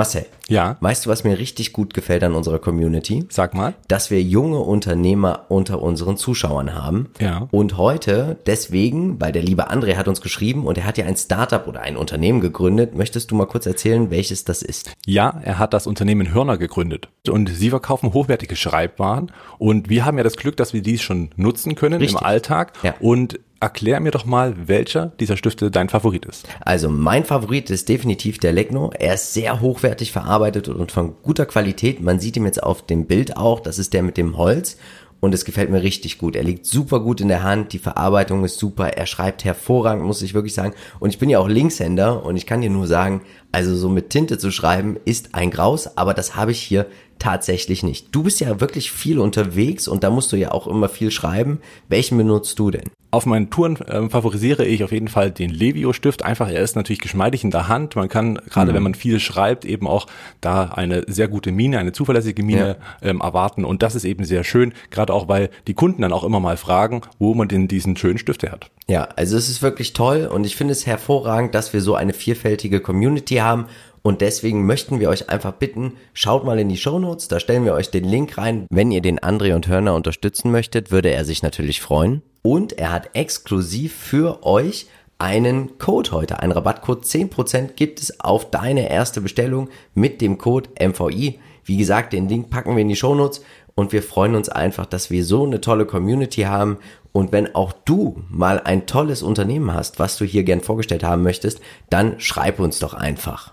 Marcel. Ja. Weißt du, was mir richtig gut gefällt an unserer Community? Sag mal. Dass wir junge Unternehmer unter unseren Zuschauern haben. Ja. Und heute deswegen, weil der liebe André hat uns geschrieben und er hat ja ein Startup oder ein Unternehmen gegründet. Möchtest du mal kurz erzählen, welches das ist? Ja, er hat das Unternehmen Hörner gegründet und sie verkaufen hochwertige Schreibwaren und wir haben ja das Glück, dass wir dies schon nutzen können Richtig. im Alltag Ja. und erklär mir doch mal, welcher dieser Stifte dein Favorit ist. Also mein Favorit ist definitiv der Legno. Er ist sehr hochwertig verarbeitet und von guter Qualität. Man sieht ihn jetzt auf dem Bild auch. Das ist der mit dem Holz. Und es gefällt mir richtig gut. Er liegt super gut in der Hand. Die Verarbeitung ist super. Er schreibt hervorragend, muss ich wirklich sagen. Und ich bin ja auch Linkshänder und ich kann dir nur sagen, also so mit Tinte zu schreiben ist ein Graus, aber das habe ich hier tatsächlich nicht. Du bist ja wirklich viel unterwegs und da musst du ja auch immer viel schreiben. Welchen benutzt du denn? Auf meinen Touren ähm, favorisiere ich auf jeden Fall den Levio-Stift. Einfach, er ist natürlich geschmeidig in der Hand. Man kann, gerade wenn man viel schreibt, eben auch da eine sehr gute Mine, eine zuverlässige Mine ähm, erwarten. Und das ist eben sehr schön, gerade auch, weil die Kunden dann auch immer mal fragen, wo man denn diesen schönen Stift hat. Ja, also es ist wirklich toll und ich finde es hervorragend, dass wir so eine vielfältige Community haben und deswegen möchten wir euch einfach bitten, schaut mal in die Shownotes, da stellen wir euch den Link rein. Wenn ihr den André und Hörner unterstützen möchtet, würde er sich natürlich freuen. Und er hat exklusiv für euch einen Code heute, einen Rabattcode 10% gibt es auf deine erste Bestellung mit dem Code MVI. Wie gesagt, den Link packen wir in die Shownotes und wir freuen uns einfach, dass wir so eine tolle Community haben. Und wenn auch du mal ein tolles Unternehmen hast, was du hier gern vorgestellt haben möchtest, dann schreib uns doch einfach.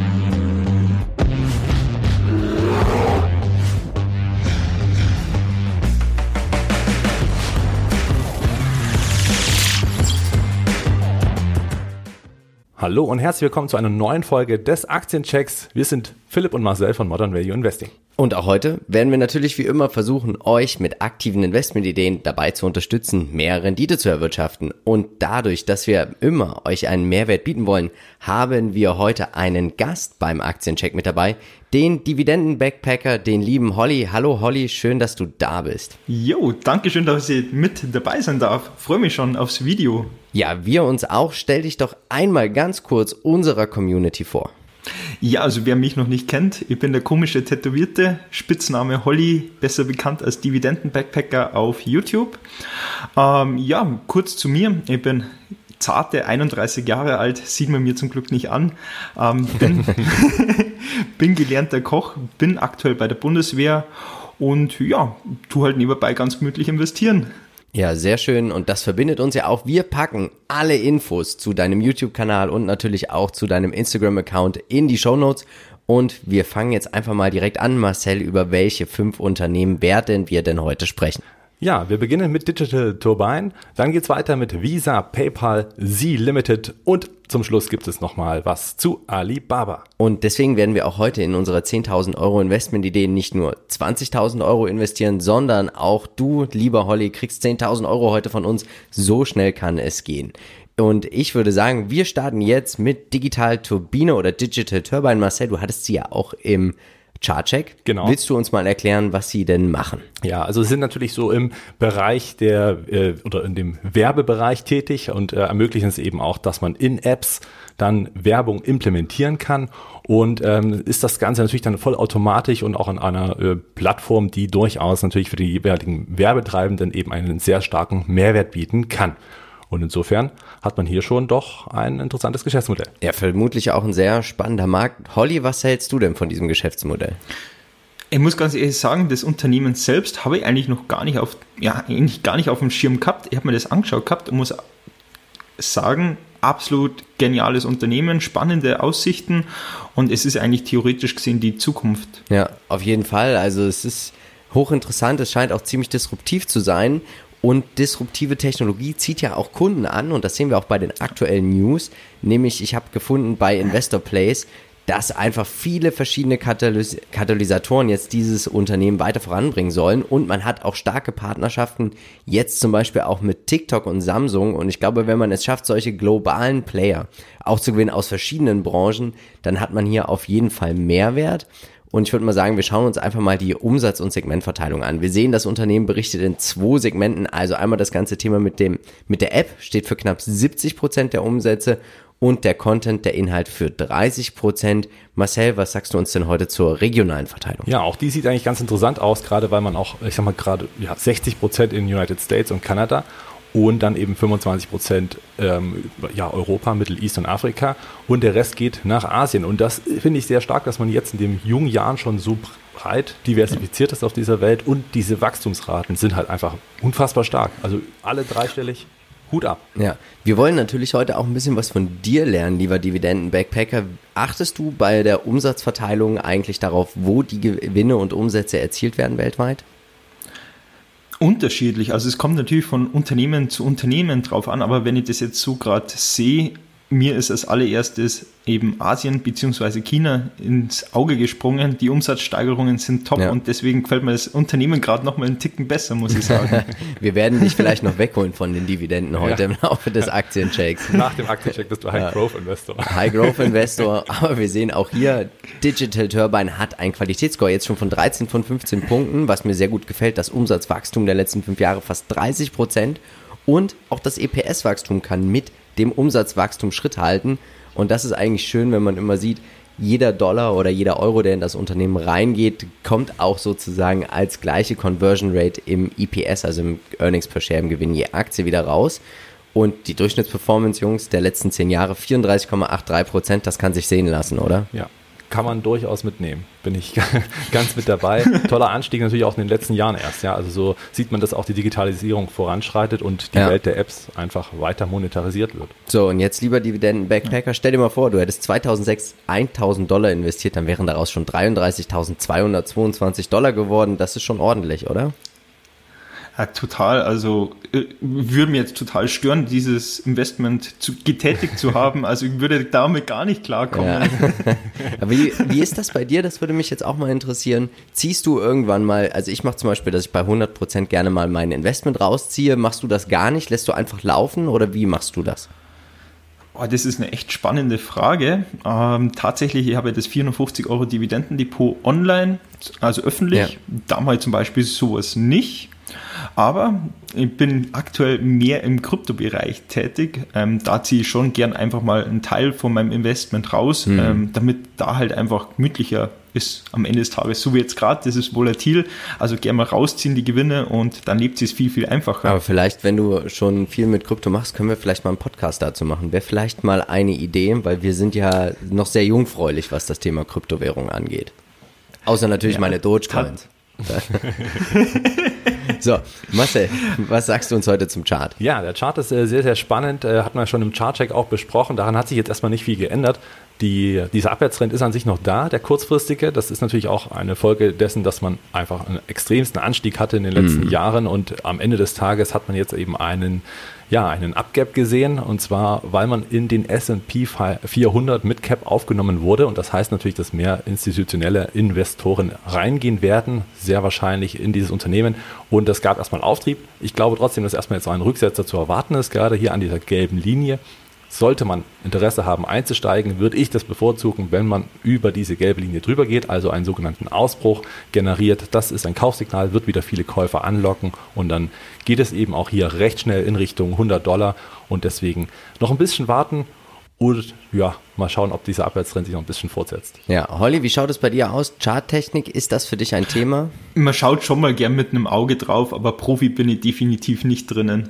Hallo und herzlich willkommen zu einer neuen Folge des Aktienchecks. Wir sind Philipp und Marcel von Modern Value Investing. Und auch heute werden wir natürlich wie immer versuchen, euch mit aktiven Investmentideen dabei zu unterstützen, mehr Rendite zu erwirtschaften. Und dadurch, dass wir immer euch einen Mehrwert bieten wollen, haben wir heute einen Gast beim Aktiencheck mit dabei, den Dividenden-Backpacker, den lieben Holly. Hallo Holly, schön, dass du da bist. Jo, danke schön, dass ich mit dabei sein darf. Freue mich schon aufs Video. Ja, wir uns auch. Stell dich doch einmal ganz kurz unserer Community vor. Ja, also wer mich noch nicht kennt, ich bin der komische Tätowierte, Spitzname Holly, besser bekannt als Dividenden-Backpacker auf YouTube. Ähm, ja, kurz zu mir. Ich bin zarte 31 Jahre alt, sieht man mir zum Glück nicht an. Ähm, bin, bin gelernter Koch, bin aktuell bei der Bundeswehr und ja, tu halt nebenbei ganz gemütlich investieren. Ja, sehr schön. Und das verbindet uns ja auch. Wir packen alle Infos zu deinem YouTube-Kanal und natürlich auch zu deinem Instagram-Account in die Show Notes. Und wir fangen jetzt einfach mal direkt an, Marcel, über welche fünf Unternehmen werden wir denn heute sprechen? Ja, wir beginnen mit Digital Turbine, dann geht's weiter mit Visa, PayPal, Z Limited und zum Schluss gibt es nochmal was zu Alibaba. Und deswegen werden wir auch heute in unserer 10.000 Euro Investmentidee nicht nur 20.000 Euro investieren, sondern auch du, lieber Holly, kriegst 10.000 Euro heute von uns. So schnell kann es gehen. Und ich würde sagen, wir starten jetzt mit Digital Turbine oder Digital Turbine. Marcel, du hattest sie ja auch im Chartcheck. Genau. Willst du uns mal erklären, was sie denn machen? Ja, also sie sind natürlich so im Bereich der äh, oder in dem Werbebereich tätig und äh, ermöglichen es eben auch, dass man in Apps dann Werbung implementieren kann und ähm, ist das Ganze natürlich dann vollautomatisch und auch an einer äh, Plattform, die durchaus natürlich für die jeweiligen Werbetreibenden eben einen sehr starken Mehrwert bieten kann. Und insofern hat man hier schon doch ein interessantes Geschäftsmodell. Ja, vermutlich auch ein sehr spannender Markt. Holly, was hältst du denn von diesem Geschäftsmodell? Ich muss ganz ehrlich sagen, das Unternehmen selbst habe ich eigentlich noch gar nicht auf, ja, eigentlich gar nicht auf dem Schirm gehabt. Ich habe mir das angeschaut gehabt und muss sagen, absolut geniales Unternehmen, spannende Aussichten und es ist eigentlich theoretisch gesehen die Zukunft. Ja, auf jeden Fall. Also es ist hochinteressant, es scheint auch ziemlich disruptiv zu sein. Und disruptive Technologie zieht ja auch Kunden an und das sehen wir auch bei den aktuellen News. Nämlich, ich habe gefunden bei Investor Place, dass einfach viele verschiedene Katalys Katalysatoren jetzt dieses Unternehmen weiter voranbringen sollen. Und man hat auch starke Partnerschaften, jetzt zum Beispiel auch mit TikTok und Samsung. Und ich glaube, wenn man es schafft, solche globalen Player auch zu gewinnen aus verschiedenen Branchen, dann hat man hier auf jeden Fall Mehrwert. Und ich würde mal sagen, wir schauen uns einfach mal die Umsatz- und Segmentverteilung an. Wir sehen, das Unternehmen berichtet in zwei Segmenten. Also einmal das ganze Thema mit dem, mit der App steht für knapp 70 Prozent der Umsätze und der Content, der Inhalt für 30 Prozent. Marcel, was sagst du uns denn heute zur regionalen Verteilung? Ja, auch die sieht eigentlich ganz interessant aus, gerade weil man auch, ich sag mal gerade, ja, 60 Prozent in United States und Kanada und dann eben 25 Prozent ähm, ja, Europa, Mittel East und Afrika und der Rest geht nach Asien. Und das finde ich sehr stark, dass man jetzt in den jungen Jahren schon so breit diversifiziert ist auf dieser Welt und diese Wachstumsraten sind halt einfach unfassbar stark. Also alle dreistellig. Hut ab. Ja, wir wollen natürlich heute auch ein bisschen was von dir lernen, lieber Dividenden-Backpacker. Achtest du bei der Umsatzverteilung eigentlich darauf, wo die Gewinne und Umsätze erzielt werden weltweit? Unterschiedlich. Also es kommt natürlich von Unternehmen zu Unternehmen drauf an, aber wenn ich das jetzt so gerade sehe, mir ist als allererstes eben Asien bzw. China ins Auge gesprungen. Die Umsatzsteigerungen sind top ja. und deswegen gefällt mir das Unternehmen gerade noch mal einen Ticken besser, muss ich sagen. Wir werden dich vielleicht noch wegholen von den Dividenden heute ja. im Laufe des Aktienchecks. Nach dem Aktiencheck bist du High Growth Investor. High Growth Investor, aber wir sehen auch hier, Digital Turbine hat einen Qualitätsscore jetzt schon von 13 von 15 Punkten, was mir sehr gut gefällt. Das Umsatzwachstum der letzten fünf Jahre fast 30 Prozent und auch das EPS-Wachstum kann mit dem Umsatzwachstum Schritt halten. Und das ist eigentlich schön, wenn man immer sieht, jeder Dollar oder jeder Euro, der in das Unternehmen reingeht, kommt auch sozusagen als gleiche Conversion Rate im EPS, also im Earnings per Share, im Gewinn je Aktie wieder raus. Und die Durchschnittsperformance, Jungs, der letzten zehn Jahre 34,83 Prozent, das kann sich sehen lassen, oder? Ja, kann man durchaus mitnehmen. Bin ich ganz mit dabei. Toller Anstieg natürlich auch in den letzten Jahren erst. Ja, also so sieht man, dass auch die Digitalisierung voranschreitet und die ja. Welt der Apps einfach weiter monetarisiert wird. So, und jetzt lieber Dividenden-Backpacker, stell dir mal vor, du hättest 2006 1000 Dollar investiert, dann wären daraus schon 33.222 Dollar geworden. Das ist schon ordentlich, oder? Ja, total. Also äh, würde mir jetzt total stören, dieses Investment zu, getätigt zu haben. Also ich würde damit gar nicht klarkommen. Ja. Aber wie, wie ist das bei dir? Das würde mich jetzt auch mal interessieren. Ziehst du irgendwann mal, also ich mache zum Beispiel, dass ich bei 100% gerne mal mein Investment rausziehe. Machst du das gar nicht? Lässt du einfach laufen oder wie machst du das? Oh, das ist eine echt spannende Frage. Ähm, tatsächlich, ich habe das 450 Euro Dividendendepot online, also öffentlich. Ja. Damals zum Beispiel sowas nicht. Aber ich bin aktuell mehr im Kryptobereich tätig. Ähm, da ziehe ich schon gern einfach mal einen Teil von meinem Investment raus, mhm. ähm, damit da halt einfach gemütlicher ist am Ende des Tages. So wie jetzt gerade, das ist volatil, also gern mal rausziehen die Gewinne und dann lebt es viel, viel einfacher. Aber vielleicht, wenn du schon viel mit Krypto machst, können wir vielleicht mal einen Podcast dazu machen. Wäre vielleicht mal eine Idee, weil wir sind ja noch sehr jungfräulich, was das Thema Kryptowährung angeht. Außer natürlich ja, meine Dogecoins. so, Marcel, was sagst du uns heute zum Chart? Ja, der Chart ist äh, sehr, sehr spannend. Äh, hat man schon im Chartcheck auch besprochen. Daran hat sich jetzt erstmal nicht viel geändert. Die, dieser Abwärtstrend ist an sich noch da, der kurzfristige. Das ist natürlich auch eine Folge dessen, dass man einfach einen extremsten Anstieg hatte in den letzten mhm. Jahren und am Ende des Tages hat man jetzt eben einen ja, einen Upgap gesehen und zwar, weil man in den S&P 400 mit Cap aufgenommen wurde und das heißt natürlich, dass mehr institutionelle Investoren reingehen werden, sehr wahrscheinlich in dieses Unternehmen und das gab erstmal Auftrieb. Ich glaube trotzdem, dass erstmal jetzt ein Rücksetzer zu erwarten ist, gerade hier an dieser gelben Linie sollte man Interesse haben einzusteigen, würde ich das bevorzugen, wenn man über diese gelbe Linie drüber geht, also einen sogenannten Ausbruch generiert. Das ist ein Kaufsignal, wird wieder viele Käufer anlocken und dann geht es eben auch hier recht schnell in Richtung 100 Dollar und deswegen noch ein bisschen warten und ja, mal schauen, ob dieser Abwärtstrend sich noch ein bisschen fortsetzt. Ja, Holly, wie schaut es bei dir aus? Charttechnik, ist das für dich ein Thema? Man schaut schon mal gern mit einem Auge drauf, aber Profi bin ich definitiv nicht drinnen.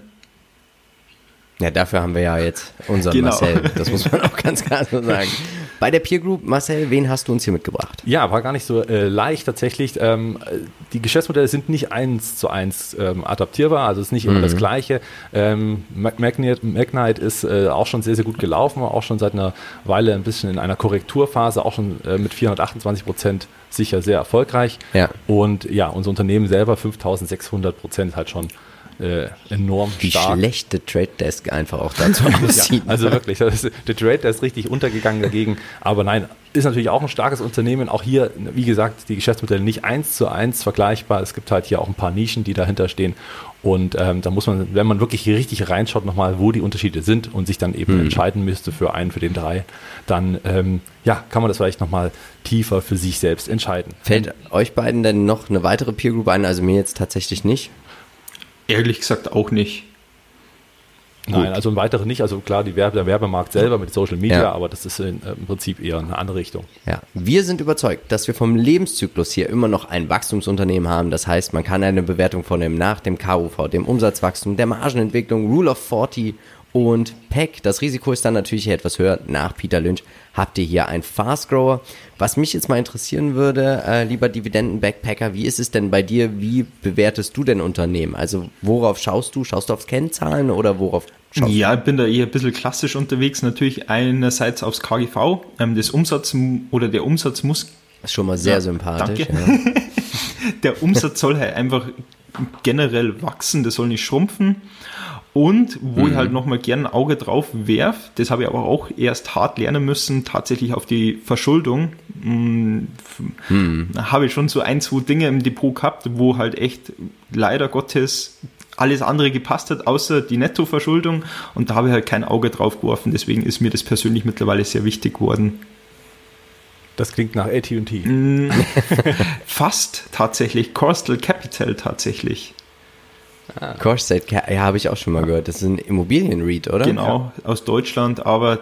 Ja, dafür haben wir ja jetzt unseren genau. Marcel. Das muss man auch ganz klar so sagen. Bei der Peer Group, Marcel, wen hast du uns hier mitgebracht? Ja, war gar nicht so äh, leicht tatsächlich. Ähm, die Geschäftsmodelle sind nicht eins zu eins ähm, adaptierbar, also es ist nicht mhm. immer das Gleiche. Ähm, Magnite ist äh, auch schon sehr, sehr gut gelaufen, auch schon seit einer Weile ein bisschen in einer Korrekturphase, auch schon äh, mit 428 Prozent sicher sehr erfolgreich. Ja. Und ja, unser Unternehmen selber 5600 Prozent halt schon äh, enorm Wie stark. Wie schlecht der Trade Desk einfach auch dazu aussieht. ja, also wirklich, ist, der Trade Desk ist richtig untergegangen dagegen. Aber nein, ist natürlich auch ein starkes Unternehmen. Auch hier, wie gesagt, die Geschäftsmodelle nicht eins zu eins vergleichbar. Es gibt halt hier auch ein paar Nischen, die dahinter stehen. Und ähm, da muss man, wenn man wirklich richtig reinschaut, nochmal, wo die Unterschiede sind und sich dann eben mhm. entscheiden müsste für einen, für den drei, dann ähm, ja, kann man das vielleicht nochmal tiefer für sich selbst entscheiden. Fällt euch beiden denn noch eine weitere Peer Group ein? Also mir jetzt tatsächlich nicht. Ehrlich gesagt auch nicht. Nein, Gut. also im Weiteren nicht. Also klar, die Werbe, der Werbemarkt selber mit Social Media, ja. aber das ist in, äh, im Prinzip eher eine andere Richtung. Ja, wir sind überzeugt, dass wir vom Lebenszyklus hier immer noch ein Wachstumsunternehmen haben. Das heißt, man kann eine Bewertung vornehmen nach dem KUV, dem Umsatzwachstum, der Margenentwicklung, Rule of 40 und PEC. Das Risiko ist dann natürlich etwas höher. Nach Peter Lynch habt ihr hier einen Fast Grower. Was mich jetzt mal interessieren würde, äh, lieber Dividenden-Backpacker, wie ist es denn bei dir? Wie bewertest du denn Unternehmen? Also worauf schaust du? Schaust du aufs Kennzahlen oder worauf schaust ja, ich bin da eher ein bisschen klassisch unterwegs. Natürlich einerseits aufs KGV. Ähm, das Umsatz oder der Umsatz muss. Das ist schon mal sehr ja, sympathisch. Danke. Ja. der Umsatz soll halt einfach generell wachsen, das soll nicht schrumpfen. Und wo mhm. ich halt nochmal gerne ein Auge drauf werf, das habe ich aber auch erst hart lernen müssen, tatsächlich auf die Verschuldung. Mhm. Habe ich schon so ein, zwei Dinge im Depot gehabt, wo halt echt leider Gottes alles andere gepasst hat, außer die Nettoverschuldung. Und da habe ich halt kein Auge drauf geworfen. Deswegen ist mir das persönlich mittlerweile sehr wichtig geworden. Das klingt nach AT&T. Mm, fast tatsächlich. Coastal Capital tatsächlich. Ah. Corset, ja, habe ich auch schon mal gehört. Das ist ein Immobilien-REIT, oder? Genau, ja. aus Deutschland, aber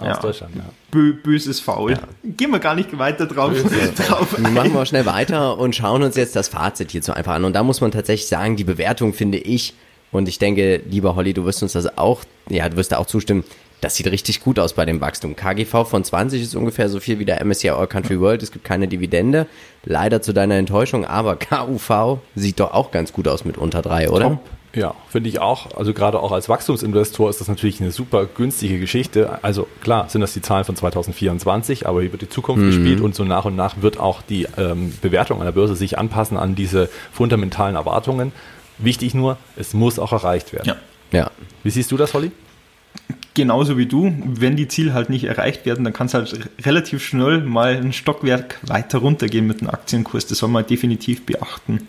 ja. aus Deutschland, ja. Bö böses Faul. Gehen wir gar nicht weiter drauf. drauf Machen wir schnell weiter und schauen uns jetzt das Fazit hierzu einfach an. Und da muss man tatsächlich sagen, die Bewertung finde ich, und ich denke, lieber Holly, du wirst uns das auch, ja, du wirst da auch zustimmen, das sieht richtig gut aus bei dem Wachstum. KGV von 20 ist ungefähr so viel wie der MSCI All Country World. Es gibt keine Dividende. Leider zu deiner Enttäuschung, aber KUV sieht doch auch ganz gut aus mit unter drei, oder? Top. Ja, finde ich auch. Also gerade auch als Wachstumsinvestor ist das natürlich eine super günstige Geschichte. Also klar sind das die Zahlen von 2024, aber hier wird die Zukunft mhm. gespielt und so nach und nach wird auch die ähm, Bewertung an der Börse sich anpassen an diese fundamentalen Erwartungen. Wichtig nur, es muss auch erreicht werden. Ja. ja. Wie siehst du das, Holly? Genauso wie du, wenn die Ziele halt nicht erreicht werden, dann kann es halt relativ schnell mal ein Stockwerk weiter runtergehen mit dem Aktienkurs. Das soll man definitiv beachten.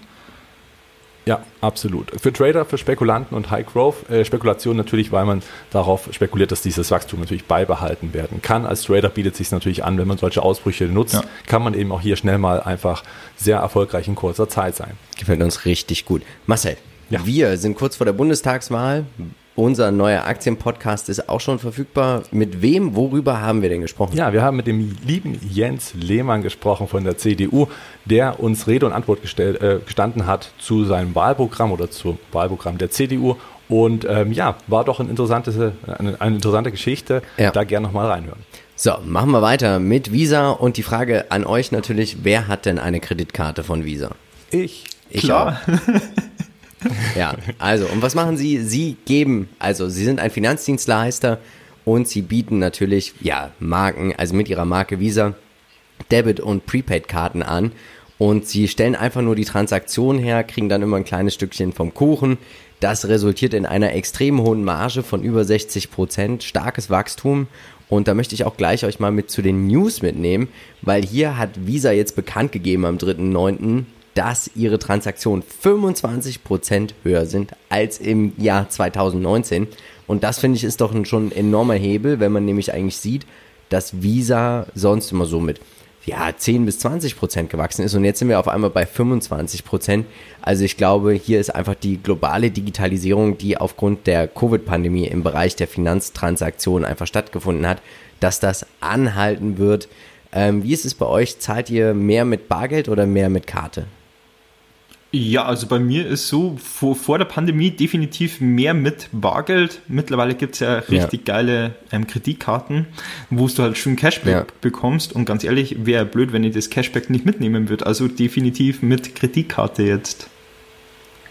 Ja, absolut. Für Trader, für Spekulanten und High Growth äh, Spekulation natürlich, weil man darauf spekuliert, dass dieses Wachstum natürlich beibehalten werden kann. Als Trader bietet es sich natürlich an, wenn man solche Ausbrüche nutzt, ja. kann man eben auch hier schnell mal einfach sehr erfolgreich in kurzer Zeit sein. Gefällt uns richtig gut. Marcel, ja. wir sind kurz vor der Bundestagswahl. Unser neuer Aktienpodcast ist auch schon verfügbar. Mit wem, worüber haben wir denn gesprochen? Ja, wir haben mit dem lieben Jens Lehmann gesprochen von der CDU, der uns Rede und Antwort gestellt, äh, gestanden hat zu seinem Wahlprogramm oder zum Wahlprogramm der CDU. Und ähm, ja, war doch eine interessante, eine, eine interessante Geschichte. Ja. Da gerne nochmal reinhören. So, machen wir weiter mit Visa und die Frage an euch natürlich, wer hat denn eine Kreditkarte von Visa? Ich. Ich Klar. auch. Ja, also, und was machen Sie? Sie geben, also Sie sind ein Finanzdienstleister und Sie bieten natürlich, ja, Marken, also mit Ihrer Marke Visa, Debit- und Prepaid-Karten an und Sie stellen einfach nur die Transaktion her, kriegen dann immer ein kleines Stückchen vom Kuchen. Das resultiert in einer extrem hohen Marge von über 60 Prozent, starkes Wachstum und da möchte ich auch gleich euch mal mit zu den News mitnehmen, weil hier hat Visa jetzt bekannt gegeben am 3.9., dass ihre Transaktionen 25% höher sind als im Jahr 2019. Und das finde ich ist doch schon ein enormer Hebel, wenn man nämlich eigentlich sieht, dass Visa sonst immer so mit ja, 10 bis 20 Prozent gewachsen ist und jetzt sind wir auf einmal bei 25 Prozent. Also ich glaube, hier ist einfach die globale Digitalisierung, die aufgrund der Covid-Pandemie im Bereich der Finanztransaktionen einfach stattgefunden hat, dass das anhalten wird. Ähm, wie ist es bei euch? Zahlt ihr mehr mit Bargeld oder mehr mit Karte? Ja, also bei mir ist so vor, vor der Pandemie definitiv mehr mit Bargeld. Mittlerweile gibt's ja richtig ja. geile ähm, Kreditkarten, wo du halt schön Cashback ja. bekommst. Und ganz ehrlich, wäre blöd, wenn ich das Cashback nicht mitnehmen würde. Also definitiv mit Kreditkarte jetzt.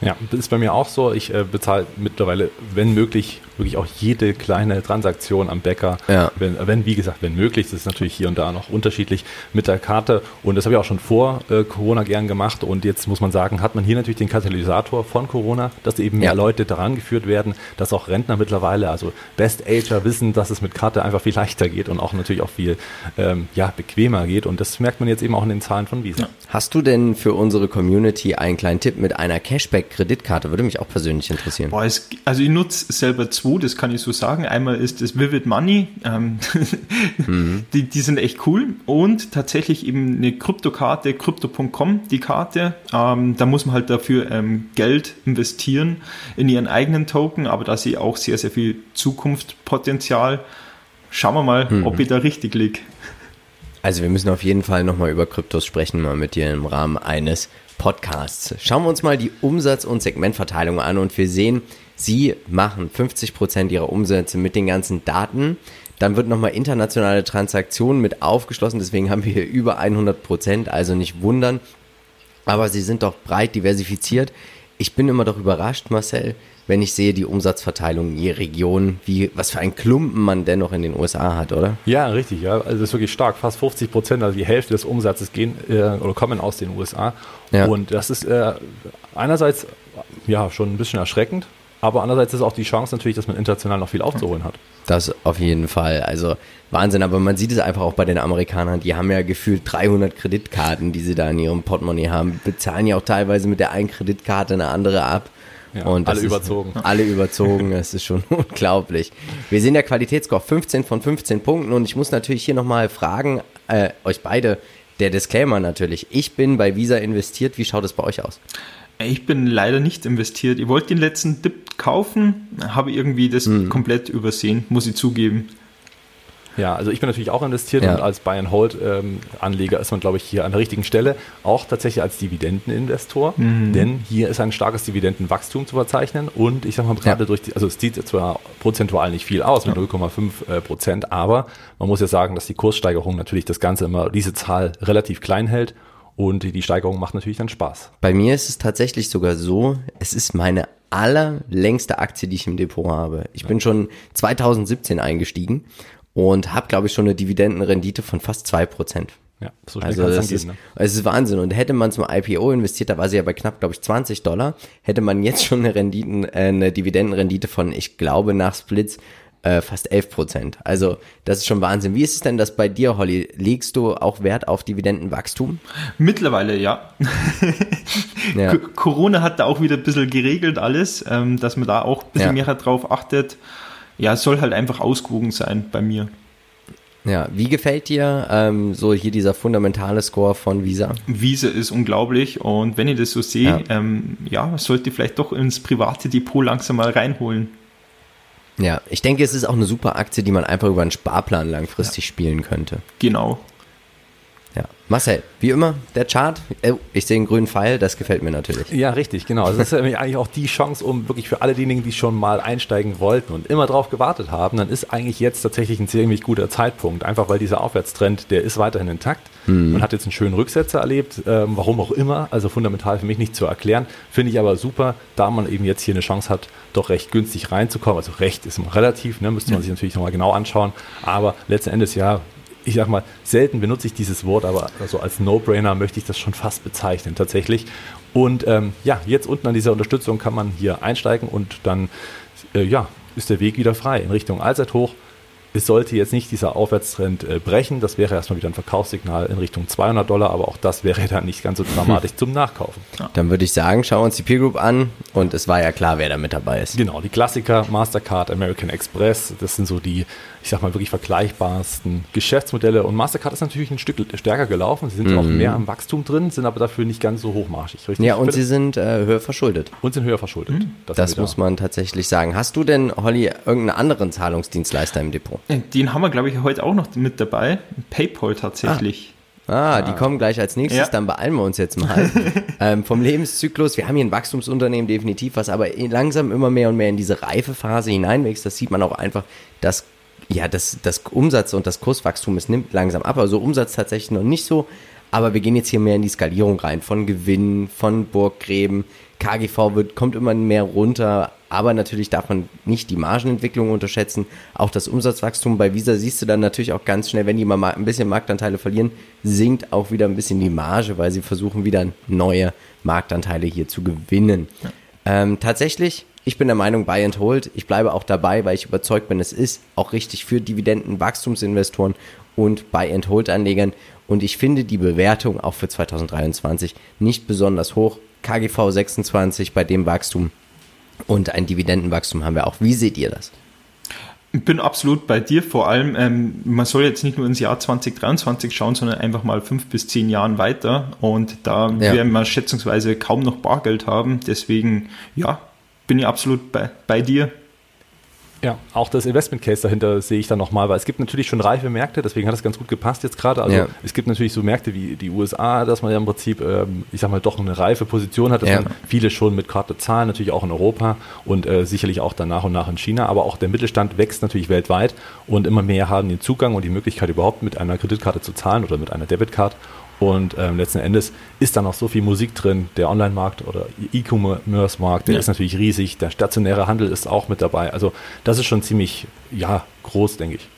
Ja, das ist bei mir auch so. Ich äh, bezahle mittlerweile, wenn möglich, wirklich auch jede kleine Transaktion am Bäcker. Ja. Wenn, wenn, wie gesagt, wenn möglich, das ist natürlich hier und da noch unterschiedlich mit der Karte. Und das habe ich auch schon vor äh, Corona gern gemacht. Und jetzt muss man sagen, hat man hier natürlich den Katalysator von Corona, dass eben mehr ja. Leute daran geführt werden, dass auch Rentner mittlerweile, also Best-Ager wissen, dass es mit Karte einfach viel leichter geht und auch natürlich auch viel ähm, ja, bequemer geht. Und das merkt man jetzt eben auch in den Zahlen von Visa. Hast du denn für unsere Community einen kleinen Tipp mit einer Cashback-Kreditkarte? Würde mich auch persönlich interessieren. Boah, es, also ich nutze selber zwei zwei, das kann ich so sagen. Einmal ist das Vivid Money, ähm, mhm. die, die sind echt cool. Und tatsächlich eben eine Kryptokarte, crypto.com, die Karte. Ähm, da muss man halt dafür ähm, Geld investieren in ihren eigenen Token, aber da sehe ich auch sehr, sehr viel Zukunftspotenzial. Schauen wir mal, mhm. ob ich da richtig liege. Also wir müssen auf jeden Fall nochmal über Kryptos sprechen, mal mit dir im Rahmen eines Podcasts. Schauen wir uns mal die Umsatz- und Segmentverteilung an und wir sehen, sie machen 50% ihrer Umsätze mit den ganzen Daten. Dann wird nochmal internationale Transaktionen mit aufgeschlossen, deswegen haben wir hier über 100%, also nicht wundern. Aber sie sind doch breit diversifiziert. Ich bin immer doch überrascht, Marcel, wenn ich sehe die Umsatzverteilung je Region, wie, was für ein Klumpen man dennoch in den USA hat, oder? Ja, richtig, ja. Also das ist wirklich stark. Fast 50 Prozent, also die Hälfte des Umsatzes gehen äh, oder kommen aus den USA. Ja. Und das ist äh, einerseits ja schon ein bisschen erschreckend, aber andererseits ist auch die Chance natürlich, dass man international noch viel aufzuholen hat. Das auf jeden Fall. Also Wahnsinn, aber man sieht es einfach auch bei den Amerikanern. Die haben ja gefühlt 300 Kreditkarten, die sie da in ihrem Portemonnaie haben. Bezahlen ja auch teilweise mit der einen Kreditkarte eine andere ab. Ja, und alle überzogen. Alle überzogen, das ist schon unglaublich. Wir sehen der Qualitätsscore 15 von 15 Punkten und ich muss natürlich hier nochmal fragen, äh, euch beide, der Disclaimer natürlich. Ich bin bei Visa investiert, wie schaut es bei euch aus? Ich bin leider nicht investiert. Ich wollte den letzten Dip kaufen, habe irgendwie das hm. komplett übersehen, muss ich zugeben. Ja, also ich bin natürlich auch investiert ja. und als Buy-and-Hold-Anleger ähm, ist man, glaube ich, hier an der richtigen Stelle. Auch tatsächlich als Dividendeninvestor, mhm. denn hier ist ein starkes Dividendenwachstum zu verzeichnen und ich sage mal gerade ja. durch die, also es sieht zwar prozentual nicht viel aus mit ja. 0,5 äh, Prozent, aber man muss ja sagen, dass die Kurssteigerung natürlich das Ganze immer, diese Zahl relativ klein hält und die Steigerung macht natürlich dann Spaß. Bei mir ist es tatsächlich sogar so, es ist meine allerlängste Aktie, die ich im Depot habe. Ich bin schon 2017 eingestiegen und habe, glaube ich, schon eine Dividendenrendite von fast zwei Prozent. Ja, so schnell also das ist, ne? es ist Wahnsinn. Und hätte man zum IPO investiert, da war sie ja bei knapp, glaube ich, 20 Dollar, hätte man jetzt schon eine Renditen, äh, eine Dividendenrendite von, ich glaube, nach Splits äh, fast 11 Prozent. Also das ist schon Wahnsinn. Wie ist es denn das bei dir, Holly? Legst du auch Wert auf Dividendenwachstum? Mittlerweile ja. ja. Corona hat da auch wieder ein bisschen geregelt alles, ähm, dass man da auch ein bisschen ja. mehr drauf achtet ja, es soll halt einfach ausgewogen sein bei mir. Ja, wie gefällt dir ähm, so hier dieser fundamentale Score von Visa? Visa ist unglaublich und wenn ich das so sehe, ja, ähm, ja sollte ich vielleicht doch ins private Depot langsam mal reinholen. Ja, ich denke, es ist auch eine super Aktie, die man einfach über einen Sparplan langfristig ja. spielen könnte. Genau. Ja. Marcel, wie immer, der Chart. Oh, ich sehe einen grünen Pfeil, das gefällt mir natürlich. Ja, richtig, genau. Das ist eigentlich auch die Chance, um wirklich für alle diejenigen, die schon mal einsteigen wollten und immer drauf gewartet haben, dann ist eigentlich jetzt tatsächlich ein ziemlich guter Zeitpunkt. Einfach weil dieser Aufwärtstrend, der ist weiterhin intakt. Mhm. Man hat jetzt einen schönen Rücksetzer erlebt, ähm, warum auch immer, also fundamental für mich nicht zu erklären. Finde ich aber super, da man eben jetzt hier eine Chance hat, doch recht günstig reinzukommen. Also recht ist immer relativ, ne, müsste man sich natürlich nochmal genau anschauen. Aber letzten Endes ja, ich sag mal, selten benutze ich dieses Wort, aber also als No-Brainer möchte ich das schon fast bezeichnen, tatsächlich. Und ähm, ja, jetzt unten an dieser Unterstützung kann man hier einsteigen und dann äh, ja, ist der Weg wieder frei in Richtung Allzeithoch es sollte jetzt nicht dieser Aufwärtstrend äh, brechen. Das wäre erstmal wieder ein Verkaufssignal in Richtung 200 Dollar, aber auch das wäre dann nicht ganz so dramatisch zum Nachkaufen. Dann würde ich sagen, schauen wir uns die Peer Group an und es war ja klar, wer da mit dabei ist. Genau, die Klassiker, Mastercard, American Express, das sind so die, ich sag mal, wirklich vergleichbarsten Geschäftsmodelle und Mastercard ist natürlich ein Stück stärker gelaufen. Sie sind mhm. auch mehr am Wachstum drin, sind aber dafür nicht ganz so hochmarschig. Richtig? Ja, und sie sind äh, höher verschuldet. Und sind höher verschuldet. Mhm. Das, das muss man tatsächlich sagen. Hast du denn, Holly, irgendeinen anderen Zahlungsdienstleister im Depot? Den haben wir, glaube ich, heute auch noch mit dabei. PayPal tatsächlich. Ah, ah die kommen gleich als nächstes, ja. dann beeilen wir uns jetzt mal. ähm, vom Lebenszyklus, wir haben hier ein Wachstumsunternehmen definitiv, was aber langsam immer mehr und mehr in diese Reifephase hineinwächst. Das sieht man auch einfach, dass ja, das, das Umsatz und das Kurswachstum, es nimmt langsam ab. Also Umsatz tatsächlich noch nicht so, aber wir gehen jetzt hier mehr in die Skalierung rein, von Gewinn, von Burggräben. KGV wird, kommt immer mehr runter, aber natürlich darf man nicht die Margenentwicklung unterschätzen. Auch das Umsatzwachstum bei Visa siehst du dann natürlich auch ganz schnell, wenn die mal ein bisschen Marktanteile verlieren, sinkt auch wieder ein bisschen die Marge, weil sie versuchen wieder neue Marktanteile hier zu gewinnen. Ja. Ähm, tatsächlich, ich bin der Meinung, Buy and Hold. Ich bleibe auch dabei, weil ich überzeugt bin, es ist auch richtig für Dividenden, Wachstumsinvestoren und Buy and Hold Anlegern. Und ich finde die Bewertung auch für 2023 nicht besonders hoch. KGV 26 bei dem Wachstum Und ein Dividendenwachstum haben wir auch. Wie seht ihr das? Ich bin absolut bei dir. Vor allem, ähm, man soll jetzt nicht nur ins Jahr 2023 schauen, sondern einfach mal fünf bis zehn Jahren weiter. Und da ja. werden wir schätzungsweise kaum noch Bargeld haben. Deswegen, ja, bin ich absolut bei, bei dir. Ja, auch das Investment Case dahinter sehe ich dann nochmal, weil es gibt natürlich schon reife Märkte, deswegen hat es ganz gut gepasst jetzt gerade. Also ja. es gibt natürlich so Märkte wie die USA, dass man ja im Prinzip, ähm, ich sag mal, doch eine reife Position hat, dass ja. man viele schon mit Karte zahlen, natürlich auch in Europa und äh, sicherlich auch dann nach und nach in China. Aber auch der Mittelstand wächst natürlich weltweit und immer mehr haben den Zugang und die Möglichkeit überhaupt mit einer Kreditkarte zu zahlen oder mit einer Debitkarte. Und ähm, letzten Endes ist da noch so viel Musik drin. Der Online-Markt oder E-Commerce-Markt, der ja. ist natürlich riesig. Der stationäre Handel ist auch mit dabei. Also das ist schon ziemlich, ja, groß, denke ich.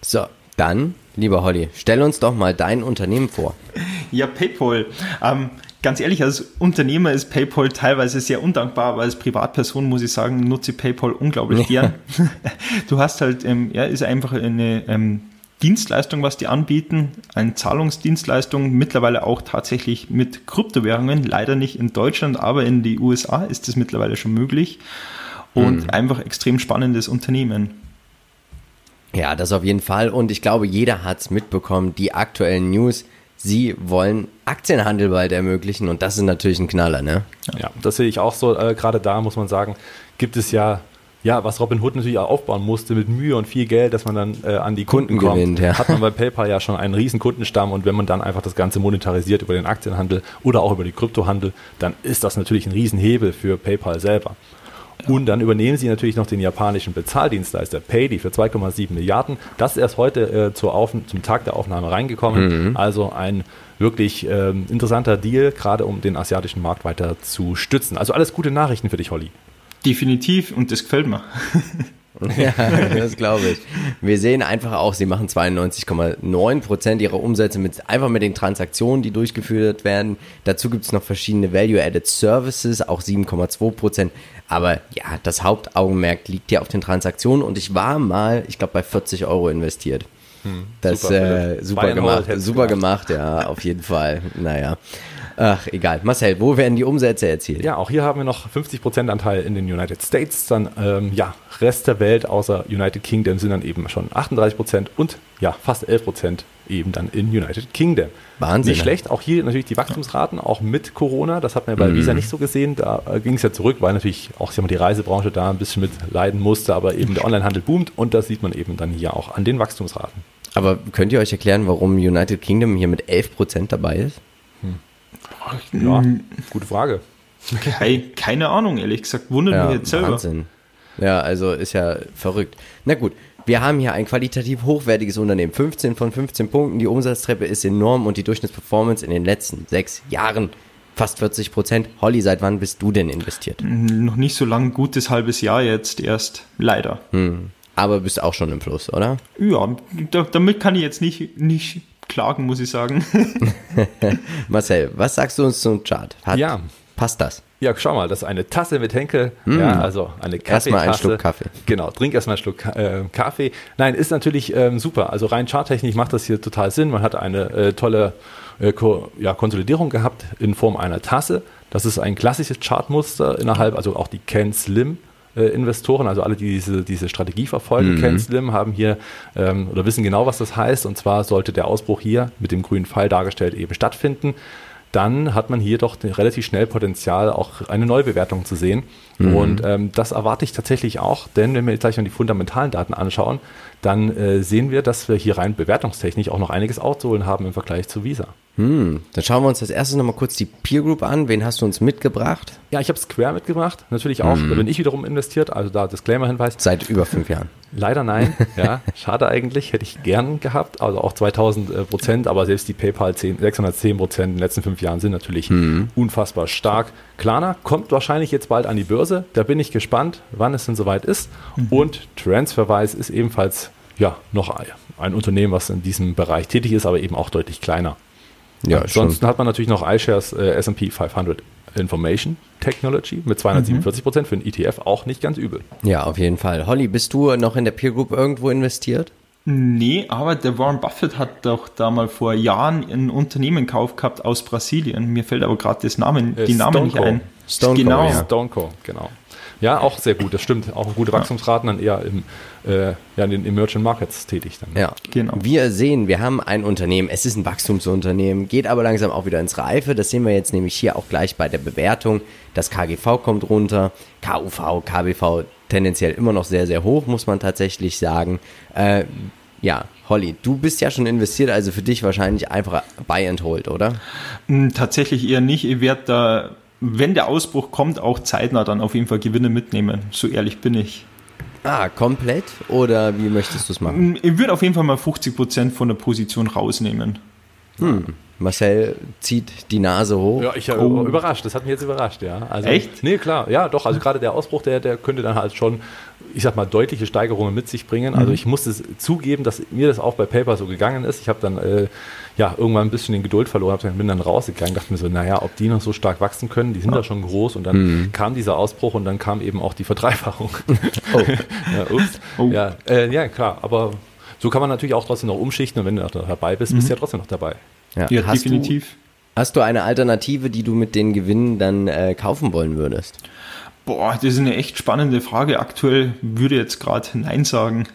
So, dann, lieber Holly, stell uns doch mal dein Unternehmen vor. Ja, PayPal. Ähm, ganz ehrlich, als Unternehmer ist PayPal teilweise sehr undankbar, aber als Privatperson muss ich sagen, nutze PayPal unglaublich gern. du hast halt, ähm, ja, ist einfach eine ähm, Dienstleistung, was die anbieten, eine Zahlungsdienstleistung, mittlerweile auch tatsächlich mit Kryptowährungen, leider nicht in Deutschland, aber in die USA ist es mittlerweile schon möglich und mhm. einfach extrem spannendes Unternehmen. Ja, das auf jeden Fall und ich glaube, jeder hat es mitbekommen, die aktuellen News, sie wollen Aktienhandel bald ermöglichen und das ist natürlich ein Knaller, ne? Ja, das sehe ich auch so. Äh, Gerade da muss man sagen, gibt es ja ja, was Robin Hood natürlich auch aufbauen musste mit Mühe und viel Geld, dass man dann äh, an die Kunden, Kunden kommt, gewinnt, ja. hat man bei PayPal ja schon einen riesen Kundenstamm und wenn man dann einfach das Ganze monetarisiert über den Aktienhandel oder auch über die Kryptohandel, dann ist das natürlich ein Riesenhebel für PayPal selber. Und dann übernehmen sie natürlich noch den japanischen Bezahldienstleister Paydi für 2,7 Milliarden. Das ist erst heute äh, zum Tag der Aufnahme reingekommen. Mhm. Also ein wirklich äh, interessanter Deal, gerade um den asiatischen Markt weiter zu stützen. Also alles gute Nachrichten für dich, Holly. Definitiv und das gefällt mir. ja, das glaube ich. Wir sehen einfach auch, sie machen 92,9 Prozent ihrer Umsätze mit, einfach mit den Transaktionen, die durchgeführt werden. Dazu gibt es noch verschiedene Value-Added Services, auch 7,2 Prozent. Aber ja, das Hauptaugenmerk liegt ja auf den Transaktionen und ich war mal, ich glaube, bei 40 Euro investiert. Hm, das super, äh, super gemacht, super gemacht, ja, auf jeden Fall. Naja. Ach, egal. Marcel, wo werden die Umsätze erzielt? Ja, auch hier haben wir noch 50% Anteil in den United States. Dann, ähm, ja, Rest der Welt außer United Kingdom sind dann eben schon 38% und ja, fast 11% eben dann in United Kingdom. Wahnsinn. Nicht schlecht. Auch hier natürlich die Wachstumsraten, auch mit Corona. Das hat man bei mm. Visa nicht so gesehen. Da äh, ging es ja zurück, weil natürlich auch die Reisebranche da ein bisschen mit leiden musste. Aber eben der Onlinehandel boomt und das sieht man eben dann hier auch an den Wachstumsraten. Aber könnt ihr euch erklären, warum United Kingdom hier mit 11% dabei ist? Ja, gute Frage. Keine, keine Ahnung, ehrlich gesagt. Wundert ja, mich jetzt selber. Wahnsinn. Ja, also ist ja verrückt. Na gut, wir haben hier ein qualitativ hochwertiges Unternehmen. 15 von 15 Punkten. Die Umsatztreppe ist enorm und die Durchschnittsperformance in den letzten sechs Jahren fast 40 Prozent. Holly, seit wann bist du denn investiert? Noch nicht so lang, gutes halbes Jahr jetzt erst, leider. Hm. Aber bist auch schon im Fluss, oder? Ja, damit kann ich jetzt nicht, nicht klagen, muss ich sagen. Marcel, was sagst du uns zum Chart? Hat, ja. Passt das? Ja, schau mal, das ist eine Tasse mit Henkel. Mm. Ja, also eine Kaffeetasse. Erstmal einen Schluck Kaffee. Genau, trink erstmal einen Schluck äh, Kaffee. Nein, ist natürlich ähm, super. Also rein charttechnisch macht das hier total Sinn. Man hat eine äh, tolle äh, Ko ja, Konsolidierung gehabt in Form einer Tasse. Das ist ein klassisches Chartmuster innerhalb, also auch die Ken Slim Investoren, also alle, die diese, diese Strategie verfolgen, mhm. Ken Slim, haben hier ähm, oder wissen genau, was das heißt. Und zwar sollte der Ausbruch hier mit dem grünen Pfeil dargestellt eben stattfinden. Dann hat man hier doch relativ schnell Potenzial, auch eine Neubewertung zu sehen. Mhm. Und ähm, das erwarte ich tatsächlich auch, denn wenn wir jetzt gleich mal die fundamentalen Daten anschauen, dann äh, sehen wir, dass wir hier rein bewertungstechnisch auch noch einiges auszuholen haben im Vergleich zu Visa. Hm, dann schauen wir uns als erstes nochmal kurz die Peer Group an. Wen hast du uns mitgebracht? Ja, ich habe Square mitgebracht, natürlich auch. Hm. Da bin ich wiederum investiert, also da Disclaimer-Hinweis. Seit über fünf Jahren. Leider nein, ja, schade eigentlich, hätte ich gern gehabt, also auch 2000 äh, Prozent, aber selbst die PayPal 10, 610 Prozent in den letzten fünf Jahren sind natürlich hm. unfassbar stark. Klarna kommt wahrscheinlich jetzt bald an die Börse, da bin ich gespannt, wann es denn soweit ist. Mhm. Und Transferwise ist ebenfalls ja, noch ein Unternehmen, was in diesem Bereich tätig ist, aber eben auch deutlich kleiner. Ja, Ansonsten schon. hat man natürlich noch iShares äh, S&P 500 Information Technology mit 247 Prozent für einen ETF auch nicht ganz übel. Ja, auf jeden Fall. Holly, bist du noch in der Peer Group irgendwo investiert? Nee, aber der Warren Buffett hat doch da mal vor Jahren ein Unternehmen gekauft gehabt aus Brasilien. Mir fällt aber gerade das Namen, äh, die Namen nicht ein. Stone genau. Co. Ja. Stone Co. Genau. Ja, auch sehr gut, das stimmt. Auch gute Wachstumsraten, dann eher im, äh, ja, in den Emerging Markets tätig. Dann. Ja, genau. Wir sehen, wir haben ein Unternehmen, es ist ein Wachstumsunternehmen, geht aber langsam auch wieder ins Reife. Das sehen wir jetzt nämlich hier auch gleich bei der Bewertung. Das KGV kommt runter, KUV, KBV tendenziell immer noch sehr, sehr hoch, muss man tatsächlich sagen. Äh, ja, Holly, du bist ja schon investiert, also für dich wahrscheinlich einfach Buy and Hold, oder? Hm, tatsächlich eher nicht. Ich werde da wenn der Ausbruch kommt, auch zeitnah dann auf jeden Fall Gewinne mitnehmen. So ehrlich bin ich. Ah, komplett? Oder wie möchtest du es machen? Ich würde auf jeden Fall mal 50% von der Position rausnehmen. Hm. Marcel zieht die Nase hoch. Ja, ich bin oh. überrascht. Das hat mich jetzt überrascht, ja. Also, Echt? Nee, klar. Ja, doch. Also gerade der Ausbruch, der, der könnte dann halt schon, ich sag mal, deutliche Steigerungen mit sich bringen. Also mhm. ich muss es zugeben, dass mir das auch bei Paper so gegangen ist. Ich habe dann äh, ja irgendwann ein bisschen den Geduld verloren, hab, bin dann rausgegangen, dachte mir so, naja, ob die noch so stark wachsen können, die sind ja. da schon groß. Und dann mhm. kam dieser Ausbruch und dann kam eben auch die Verdreifachung. Oh. ja, ups. Oh. Ja, äh, ja, klar. Aber so kann man natürlich auch trotzdem noch umschichten und wenn du noch dabei bist, mhm. bist du ja trotzdem noch dabei. Ja, ja hast definitiv. Du, hast du eine Alternative, die du mit den Gewinnen dann äh, kaufen wollen würdest? Boah, das ist eine echt spannende Frage. Aktuell würde ich jetzt gerade Nein sagen.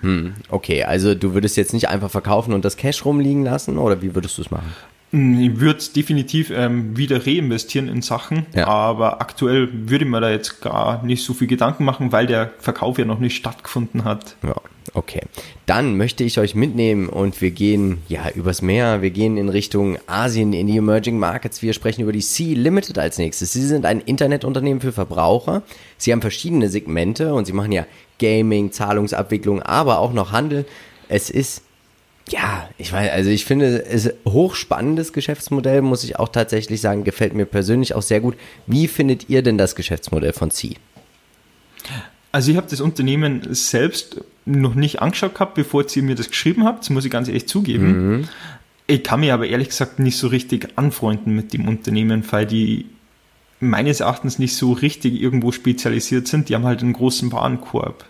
Hm, okay, also du würdest jetzt nicht einfach verkaufen und das Cash rumliegen lassen oder wie würdest du es machen? Hm, ich würde definitiv ähm, wieder reinvestieren in Sachen, ja. aber aktuell würde ich mir da jetzt gar nicht so viel Gedanken machen, weil der Verkauf ja noch nicht stattgefunden hat. Ja, Okay, dann möchte ich euch mitnehmen und wir gehen ja übers Meer, wir gehen in Richtung Asien, in die Emerging Markets. Wir sprechen über die Sea Limited als nächstes. Sie sind ein Internetunternehmen für Verbraucher. Sie haben verschiedene Segmente und sie machen ja Gaming, Zahlungsabwicklung, aber auch noch Handel. Es ist ja, ich weiß, also ich finde es hochspannendes Geschäftsmodell, muss ich auch tatsächlich sagen, gefällt mir persönlich auch sehr gut. Wie findet ihr denn das Geschäftsmodell von Sea? Also ich habe das Unternehmen selbst noch nicht angeschaut gehabt, bevor ihr mir das geschrieben habt, das muss ich ganz ehrlich zugeben. Mhm. Ich kann mich aber ehrlich gesagt nicht so richtig anfreunden mit dem Unternehmen, weil die meines Erachtens nicht so richtig irgendwo spezialisiert sind. Die haben halt einen großen Warenkorb.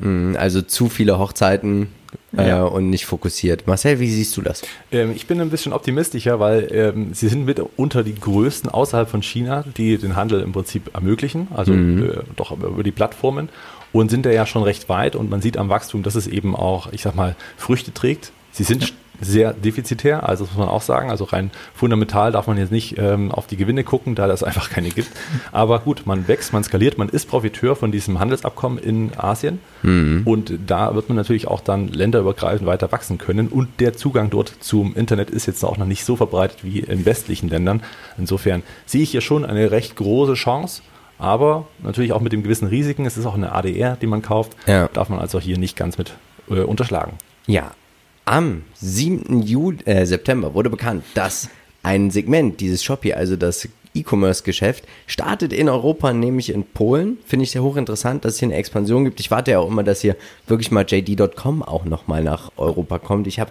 Mhm, also zu viele Hochzeiten äh, ja. und nicht fokussiert. Marcel, wie siehst du das? Ähm, ich bin ein bisschen optimistischer, weil ähm, sie sind mit unter die größten außerhalb von China, die den Handel im Prinzip ermöglichen, also mhm. äh, doch über die Plattformen und sind da ja schon recht weit und man sieht am Wachstum, dass es eben auch, ich sag mal, Früchte trägt. Sie sind ja. Sehr defizitär, also das muss man auch sagen. Also rein fundamental darf man jetzt nicht ähm, auf die Gewinne gucken, da das einfach keine gibt. Aber gut, man wächst, man skaliert, man ist Profiteur von diesem Handelsabkommen in Asien mhm. und da wird man natürlich auch dann länderübergreifend weiter wachsen können und der Zugang dort zum Internet ist jetzt auch noch nicht so verbreitet wie in westlichen Ländern. Insofern sehe ich hier schon eine recht große Chance aber natürlich auch mit dem gewissen Risiken. Es ist auch eine ADR, die man kauft. Ja. Darf man also hier nicht ganz mit äh, unterschlagen. Ja, am 7. Juli, äh, September wurde bekannt, dass ein Segment dieses Shopee, also das E-Commerce-Geschäft, startet in Europa, nämlich in Polen. Finde ich sehr hochinteressant, dass es hier eine Expansion gibt. Ich warte ja auch immer, dass hier wirklich mal JD.com auch nochmal nach Europa kommt. Ich habe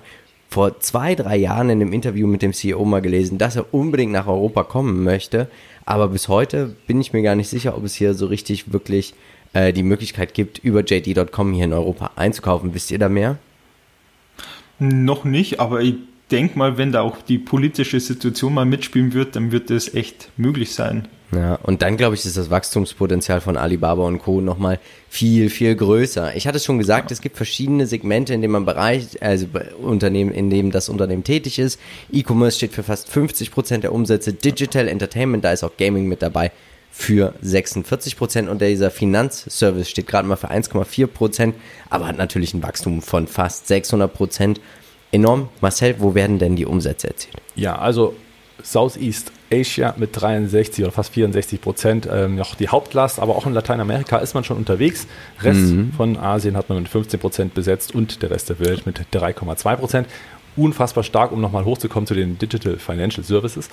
vor zwei, drei Jahren in einem Interview mit dem CEO mal gelesen, dass er unbedingt nach Europa kommen möchte. Aber bis heute bin ich mir gar nicht sicher, ob es hier so richtig wirklich äh, die Möglichkeit gibt, über JD.com hier in Europa einzukaufen. Wisst ihr da mehr? Noch nicht, aber ich denke mal, wenn da auch die politische Situation mal mitspielen wird, dann wird das echt möglich sein. Ja, und dann glaube ich, ist das Wachstumspotenzial von Alibaba und Co. nochmal viel, viel größer. Ich hatte es schon gesagt, es gibt verschiedene Segmente, in denen man Bereich, also Unternehmen, in dem das Unternehmen tätig ist. E-Commerce steht für fast 50 Prozent der Umsätze, Digital Entertainment, da ist auch Gaming mit dabei, für 46 Prozent und dieser Finanzservice steht gerade mal für 1,4 Prozent, aber hat natürlich ein Wachstum von fast 600 Prozent. Enorm. Marcel, wo werden denn die Umsätze erzielt? Ja, also Southeast Asia mit 63 oder fast 64 Prozent ähm, noch die Hauptlast, aber auch in Lateinamerika ist man schon unterwegs. Rest mhm. von Asien hat man mit 15 Prozent besetzt und der Rest der Welt mit 3,2 Prozent. Unfassbar stark, um nochmal hochzukommen zu den Digital Financial Services.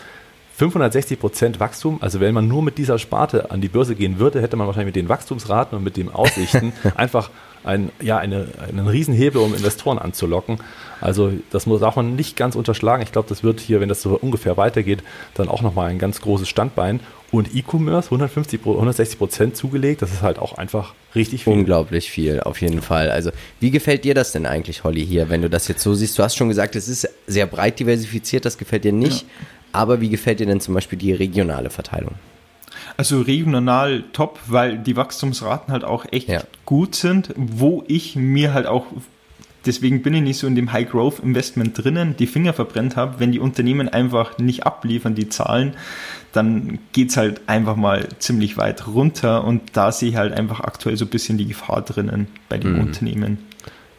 560 Prozent Wachstum, also wenn man nur mit dieser Sparte an die Börse gehen würde, hätte man wahrscheinlich mit den Wachstumsraten und mit den Aussichten einfach ein, ja, eine, einen Riesenhebel, um Investoren anzulocken. Also das muss, darf man nicht ganz unterschlagen. Ich glaube, das wird hier, wenn das so ungefähr weitergeht, dann auch nochmal ein ganz großes Standbein. Und E-Commerce 150, 160 Prozent zugelegt, das ist halt auch einfach richtig viel. Unglaublich viel, auf jeden Fall. Also wie gefällt dir das denn eigentlich, Holly, hier, wenn du das jetzt so siehst? Du hast schon gesagt, es ist sehr breit diversifiziert, das gefällt dir nicht. Ja. Aber wie gefällt dir denn zum Beispiel die regionale Verteilung? Also regional top, weil die Wachstumsraten halt auch echt ja. gut sind, wo ich mir halt auch deswegen bin ich nicht so in dem High-Growth-Investment drinnen, die Finger verbrennt habe, wenn die Unternehmen einfach nicht abliefern, die Zahlen, dann geht es halt einfach mal ziemlich weit runter und da sehe ich halt einfach aktuell so ein bisschen die Gefahr drinnen bei den mhm. Unternehmen.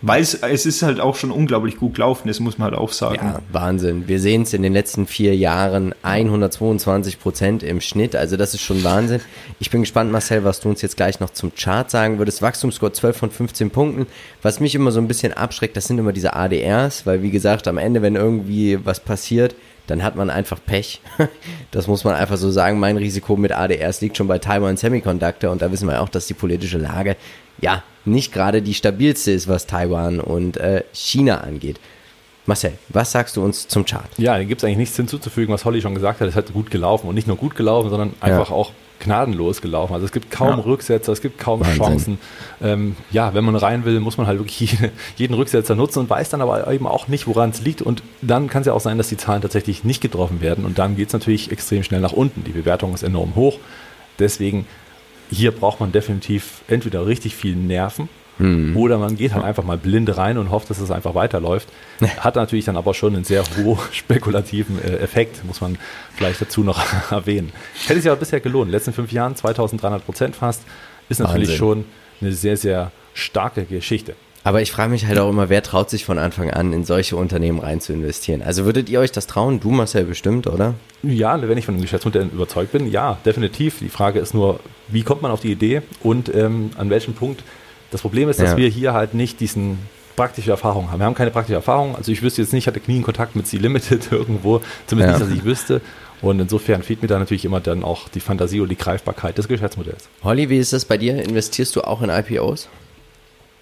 Weil es, es ist halt auch schon unglaublich gut gelaufen, das muss man halt auch sagen. Ja, Wahnsinn. Wir sehen es in den letzten vier Jahren 122 Prozent im Schnitt. Also das ist schon Wahnsinn. Ich bin gespannt, Marcel, was du uns jetzt gleich noch zum Chart sagen würdest. Wachstumsscore 12 von 15 Punkten. Was mich immer so ein bisschen abschreckt, das sind immer diese ADRs, weil wie gesagt, am Ende, wenn irgendwie was passiert, dann hat man einfach Pech. Das muss man einfach so sagen. Mein Risiko mit ADRs liegt schon bei Taiwan Semiconductor und da wissen wir auch, dass die politische Lage ja nicht gerade die stabilste ist, was Taiwan und äh, China angeht. Marcel, was sagst du uns zum Chart? Ja, da gibt es eigentlich nichts hinzuzufügen, was Holly schon gesagt hat. Es hat gut gelaufen und nicht nur gut gelaufen, sondern einfach ja. auch gnadenlos gelaufen. Also es gibt kaum ja. Rücksetzer, es gibt kaum Wahnsinn. Chancen. Ähm, ja, wenn man rein will, muss man halt wirklich jeden, jeden Rücksetzer nutzen und weiß dann aber eben auch nicht, woran es liegt. Und dann kann es ja auch sein, dass die Zahlen tatsächlich nicht getroffen werden. Und dann geht es natürlich extrem schnell nach unten. Die Bewertung ist enorm hoch. Deswegen, hier braucht man definitiv entweder richtig viel Nerven Mhm. Oder man geht halt einfach mal blind rein und hofft, dass es einfach weiterläuft. Hat natürlich dann aber schon einen sehr hohen spekulativen äh, Effekt, muss man vielleicht dazu noch erwähnen. Hätte sich aber bisher gelohnt. In den letzten fünf Jahren 2300 Prozent fast. Ist natürlich Wahnsinn. schon eine sehr, sehr starke Geschichte. Aber ich frage mich halt auch immer, wer traut sich von Anfang an in solche Unternehmen rein zu investieren? Also würdet ihr euch das trauen? Du, Marcel, bestimmt, oder? Ja, wenn ich von dem Geschäftsmodell überzeugt bin, ja, definitiv. Die Frage ist nur, wie kommt man auf die Idee und ähm, an welchem Punkt das Problem ist, dass ja. wir hier halt nicht diesen praktische Erfahrung haben. Wir haben keine praktische Erfahrung. Also ich wüsste jetzt nicht, ich hatte nie einen Kontakt mit C Limited irgendwo, zumindest ja. nicht, dass ich wüsste. Und insofern fehlt mir da natürlich immer dann auch die Fantasie und die Greifbarkeit des Geschäftsmodells. Holly, wie ist das bei dir? Investierst du auch in IPOs?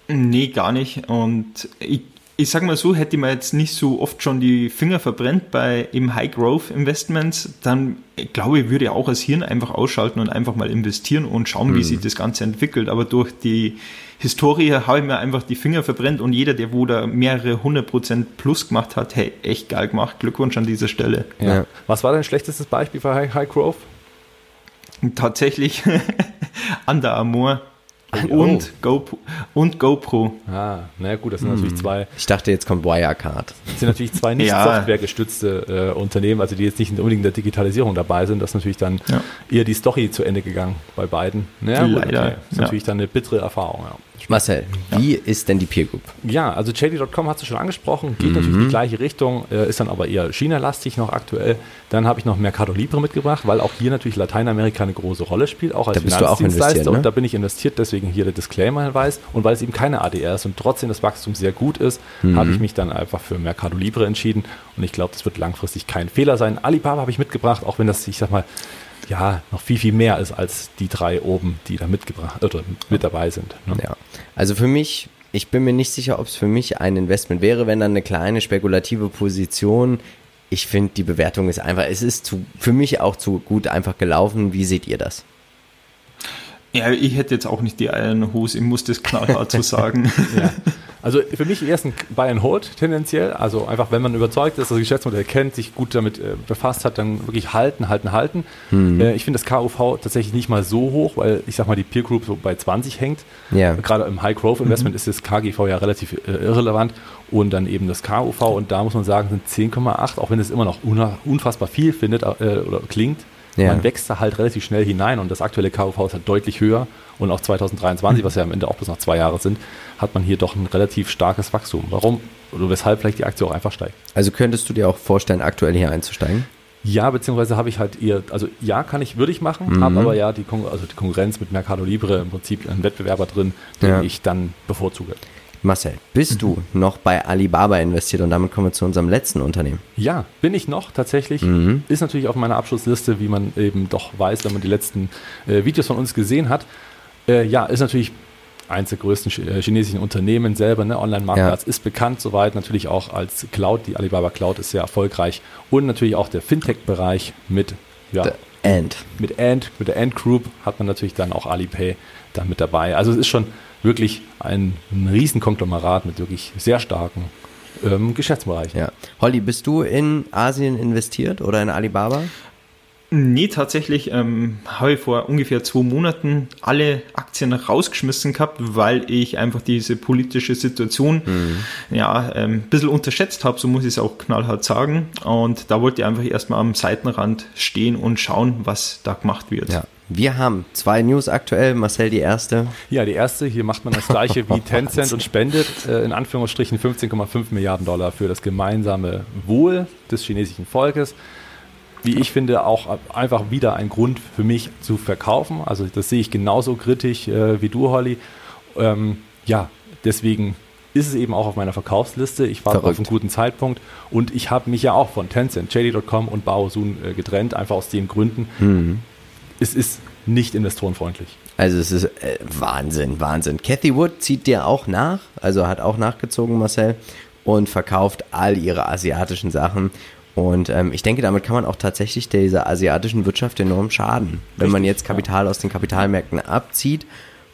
Nee, gar nicht. Und ich ich sag mal so, hätte man jetzt nicht so oft schon die Finger verbrennt bei im High Growth Investments, dann ich glaube ich, würde auch das Hirn einfach ausschalten und einfach mal investieren und schauen, wie mhm. sich das Ganze entwickelt. Aber durch die Historie habe ich mir einfach die Finger verbrennt und jeder, der wo da mehrere hundert Prozent plus gemacht hat, hey, echt geil gemacht. Glückwunsch an dieser Stelle. Ja. ja. Was war dein schlechtestes Beispiel für High, High Growth? Tatsächlich Under Armour und, oh. Go, und GoPro. Ah, naja gut, das sind hm. natürlich zwei. Ich dachte, jetzt kommt Wirecard. Das sind natürlich zwei nicht ja. softwaregestützte äh, Unternehmen, also die jetzt nicht unbedingt in der Digitalisierung dabei sind. Das ist natürlich dann ja. eher die Story zu Ende gegangen bei beiden. Naja, gut, okay. Das ist natürlich dann eine bittere Erfahrung. Ja. Marcel, wie ja. ist denn die Peer Group? Ja, also JD.com hast du schon angesprochen, geht mhm. natürlich in die gleiche Richtung, äh, ist dann aber eher China-lastig noch aktuell. Dann habe ich noch Mercado Libre mitgebracht, weil auch hier natürlich Lateinamerika eine große Rolle spielt, auch als da auch investiert, ne? und da bin ich investiert, deswegen hier der Disclaimer-Hinweis. Und weil es eben keine ADR ist und trotzdem das Wachstum sehr gut ist, mhm. habe ich mich dann einfach für Mercado Libre entschieden und ich glaube, das wird langfristig kein Fehler sein. Alibaba habe ich mitgebracht, auch wenn das, ich sag mal, ja, noch viel, viel mehr ist als die drei oben, die da mitgebracht oder mit dabei sind. Ne? Ja. Also für mich, ich bin mir nicht sicher, ob es für mich ein Investment wäre, wenn dann eine kleine spekulative Position. Ich finde, die Bewertung ist einfach, es ist zu, für mich auch zu gut einfach gelaufen. Wie seht ihr das? Ja, ich hätte jetzt auch nicht die Eier in der Hose, ich muss das knallhart so sagen. ja. Also für mich erst ein Buy and Hold tendenziell. Also einfach, wenn man überzeugt ist, das Geschäftsmodell kennt, sich gut damit äh, befasst hat, dann wirklich halten, halten, halten. Mhm. Äh, ich finde das KUV tatsächlich nicht mal so hoch, weil ich sag mal, die Peer Group so bei 20 hängt. Ja. Gerade im High Growth Investment mhm. ist das KGV ja relativ äh, irrelevant und dann eben das KUV und da muss man sagen, sind 10,8, auch wenn es immer noch unfassbar viel findet äh, oder klingt. Ja. Man wächst da halt relativ schnell hinein und das aktuelle KUV ist halt deutlich höher und auch 2023, was ja am Ende auch bis noch zwei Jahre sind, hat man hier doch ein relativ starkes Wachstum. Warum oder weshalb vielleicht die Aktie auch einfach steigt. Also könntest du dir auch vorstellen, aktuell hier einzusteigen? Ja, beziehungsweise habe ich halt eher, also ja, kann ich, würde ich machen, mhm. habe aber ja die, Kon also die Konkurrenz mit Mercado Libre im Prinzip einen Wettbewerber drin, den ja. ich dann bevorzuge. Marcel, bist mhm. du noch bei Alibaba investiert und damit kommen wir zu unserem letzten Unternehmen? Ja, bin ich noch tatsächlich. Mhm. Ist natürlich auf meiner Abschlussliste, wie man eben doch weiß, wenn man die letzten äh, Videos von uns gesehen hat. Äh, ja, ist natürlich eines der größten äh, chinesischen Unternehmen selber, ne? Online-Marktplatz ja. ist bekannt, soweit natürlich auch als Cloud. Die Alibaba Cloud ist sehr erfolgreich und natürlich auch der Fintech-Bereich mit ja, The Ant. Mit Ant, mit der Ant Group hat man natürlich dann auch Alipay dann mit dabei. Also es ist schon wirklich ein, ein Riesenkonglomerat mit wirklich sehr starken ähm, Geschäftsbereichen. Ja. Holly, bist du in Asien investiert oder in Alibaba? Nee, tatsächlich ähm, habe ich vor ungefähr zwei Monaten alle Aktien rausgeschmissen gehabt, weil ich einfach diese politische Situation mhm. ja ähm, ein bisschen unterschätzt habe, so muss ich es auch knallhart sagen. Und da wollte ich einfach erstmal am Seitenrand stehen und schauen, was da gemacht wird. Ja. Wir haben zwei News aktuell. Marcel, die erste. Ja, die erste. Hier macht man das gleiche wie Tencent und spendet äh, in Anführungsstrichen 15,5 Milliarden Dollar für das gemeinsame Wohl des chinesischen Volkes wie ich finde, auch einfach wieder ein Grund für mich zu verkaufen. Also das sehe ich genauso kritisch äh, wie du, Holly. Ähm, ja, deswegen ist es eben auch auf meiner Verkaufsliste. Ich warte auf einen guten Zeitpunkt und ich habe mich ja auch von Tencent, JD.com und Baosun äh, getrennt, einfach aus den Gründen. Mhm. Es ist nicht investorenfreundlich. Also es ist äh, Wahnsinn, Wahnsinn. Cathy Wood zieht dir auch nach, also hat auch nachgezogen, Marcel, und verkauft all ihre asiatischen Sachen. Und ähm, ich denke, damit kann man auch tatsächlich dieser asiatischen Wirtschaft enorm schaden, wenn Richtig, man jetzt Kapital ja. aus den Kapitalmärkten abzieht.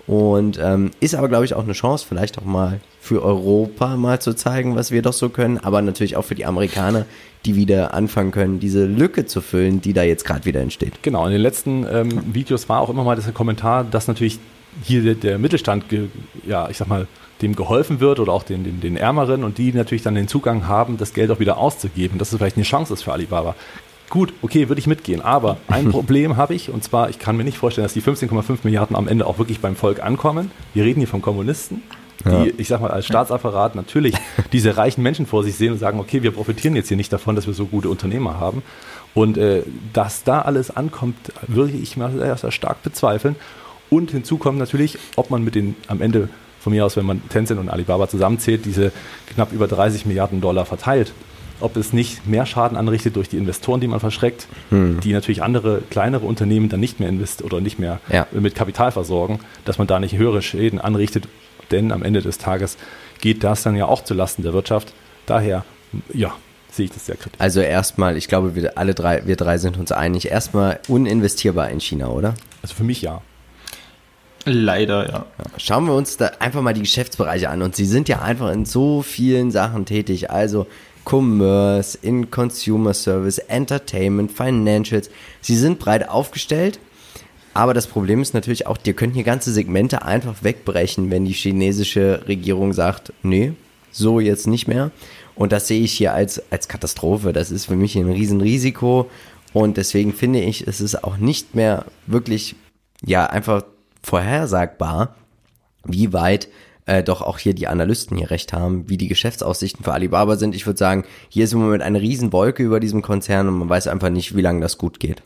Und ähm, ist aber, glaube ich, auch eine Chance, vielleicht auch mal für Europa mal zu zeigen, was wir doch so können, aber natürlich auch für die Amerikaner, die wieder anfangen können, diese Lücke zu füllen, die da jetzt gerade wieder entsteht. Genau, in den letzten ähm, Videos war auch immer mal dieser Kommentar, dass natürlich hier der, der Mittelstand, ja, ich sag mal, dem geholfen wird oder auch den, den, den Ärmeren und die natürlich dann den Zugang haben, das Geld auch wieder auszugeben, dass es vielleicht eine Chance ist für Alibaba. Gut, okay, würde ich mitgehen, aber ein Problem habe ich und zwar, ich kann mir nicht vorstellen, dass die 15,5 Milliarden am Ende auch wirklich beim Volk ankommen. Wir reden hier von Kommunisten, die, ja. ich sag mal, als Staatsapparat natürlich diese reichen Menschen vor sich sehen und sagen, okay, wir profitieren jetzt hier nicht davon, dass wir so gute Unternehmer haben. Und äh, dass da alles ankommt, würde ich mal sehr, sehr stark bezweifeln. Und hinzu kommt natürlich, ob man mit den am Ende von mir aus, wenn man Tencent und Alibaba zusammenzählt, diese knapp über 30 Milliarden Dollar verteilt, ob es nicht mehr Schaden anrichtet durch die Investoren, die man verschreckt, hm. die natürlich andere kleinere Unternehmen dann nicht mehr investieren oder nicht mehr ja. mit Kapital versorgen, dass man da nicht höhere Schäden anrichtet, denn am Ende des Tages geht das dann ja auch zulasten der Wirtschaft. Daher, ja, sehe ich das sehr kritisch. Also erstmal, ich glaube, wir alle drei, wir drei sind uns einig, erstmal uninvestierbar in China, oder? Also für mich ja. Leider, ja. Schauen wir uns da einfach mal die Geschäftsbereiche an. Und sie sind ja einfach in so vielen Sachen tätig. Also Commerce, in Consumer Service, Entertainment, Financials. Sie sind breit aufgestellt. Aber das Problem ist natürlich auch, dir können hier ganze Segmente einfach wegbrechen, wenn die chinesische Regierung sagt, nee, so jetzt nicht mehr. Und das sehe ich hier als, als Katastrophe. Das ist für mich ein Riesenrisiko. Und deswegen finde ich, es ist auch nicht mehr wirklich, ja, einfach vorhersagbar, wie weit äh, doch auch hier die Analysten hier recht haben, wie die Geschäftsaussichten für Alibaba sind. Ich würde sagen, hier ist im Moment eine Riesenwolke über diesem Konzern und man weiß einfach nicht, wie lange das gut geht.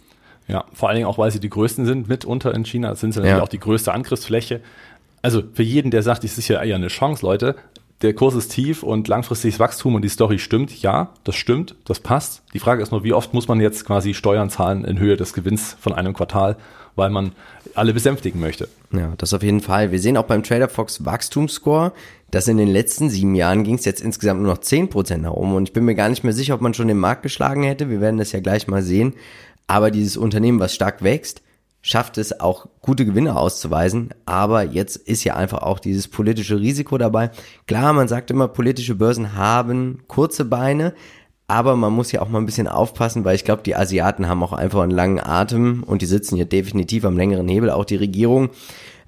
Ja, vor allen Dingen auch, weil sie die größten sind, mitunter in China sind sie natürlich ja. auch die größte Angriffsfläche. Also für jeden, der sagt, es ist ja eher eine Chance, Leute, der Kurs ist tief und langfristiges Wachstum und die Story stimmt. Ja, das stimmt, das passt. Die Frage ist nur, wie oft muss man jetzt quasi Steuern zahlen in Höhe des Gewinns von einem Quartal, weil man alle besänftigen möchte. Ja, das auf jeden Fall. Wir sehen auch beim Trader Fox Wachstumsscore, dass in den letzten sieben Jahren ging es jetzt insgesamt nur noch zehn Prozent nach oben. Und ich bin mir gar nicht mehr sicher, ob man schon den Markt geschlagen hätte. Wir werden das ja gleich mal sehen. Aber dieses Unternehmen, was stark wächst, schafft es auch gute Gewinne auszuweisen. Aber jetzt ist ja einfach auch dieses politische Risiko dabei. Klar, man sagt immer, politische Börsen haben kurze Beine. Aber man muss ja auch mal ein bisschen aufpassen, weil ich glaube, die Asiaten haben auch einfach einen langen Atem und die sitzen hier definitiv am längeren Hebel, auch die Regierung.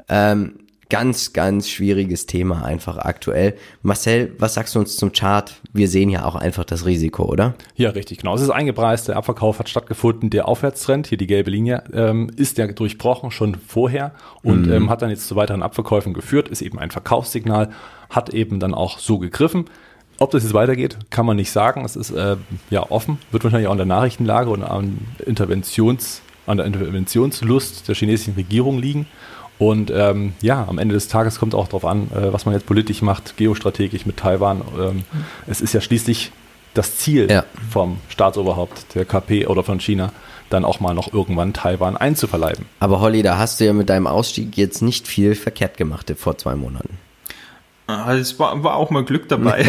Ähm, ganz, ganz schwieriges Thema einfach aktuell. Marcel, was sagst du uns zum Chart? Wir sehen ja auch einfach das Risiko, oder? Ja, richtig, genau. Es ist eingepreist, der Abverkauf hat stattgefunden, der Aufwärtstrend, hier die gelbe Linie, ähm, ist ja durchbrochen schon vorher und mhm. ähm, hat dann jetzt zu weiteren Abverkäufen geführt, ist eben ein Verkaufssignal, hat eben dann auch so gegriffen. Ob das jetzt weitergeht, kann man nicht sagen. Es ist äh, ja offen, wird wahrscheinlich auch an der Nachrichtenlage und an, Interventions, an der Interventionslust der chinesischen Regierung liegen. Und ähm, ja, am Ende des Tages kommt auch darauf an, äh, was man jetzt politisch macht, geostrategisch mit Taiwan. Ähm, es ist ja schließlich das Ziel ja. vom Staatsoberhaupt der KP oder von China, dann auch mal noch irgendwann Taiwan einzuverleiben. Aber Holly, da hast du ja mit deinem Ausstieg jetzt nicht viel verkehrt gemacht vor zwei Monaten. Ah, es war, war auch mal Glück dabei.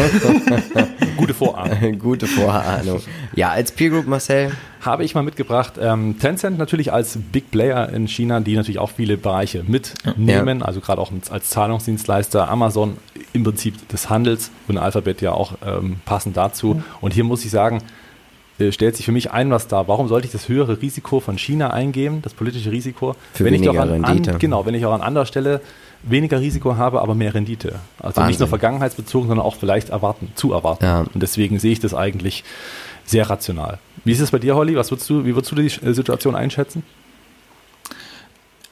Gute Vorahnung. Gute Vorahnung. Ja, als Peer Group, Marcel? Habe ich mal mitgebracht. Ähm, Tencent natürlich als Big Player in China, die natürlich auch viele Bereiche mitnehmen, ja. also gerade auch als Zahlungsdienstleister. Amazon im Prinzip des Handels und Alphabet ja auch ähm, passend dazu. Und hier muss ich sagen, äh, stellt sich für mich ein, was da. Warum sollte ich das höhere Risiko von China eingehen, das politische Risiko, Für wenn ich doch an. An, genau, wenn ich auch an anderer Stelle weniger Risiko habe, aber mehr Rendite. Also Wahnsinn. nicht nur vergangenheitsbezogen, sondern auch vielleicht erwarten, zu erwarten. Ja. Und deswegen sehe ich das eigentlich sehr rational. Wie ist es bei dir, Holly? Was würdest du, wie würdest du die Situation einschätzen?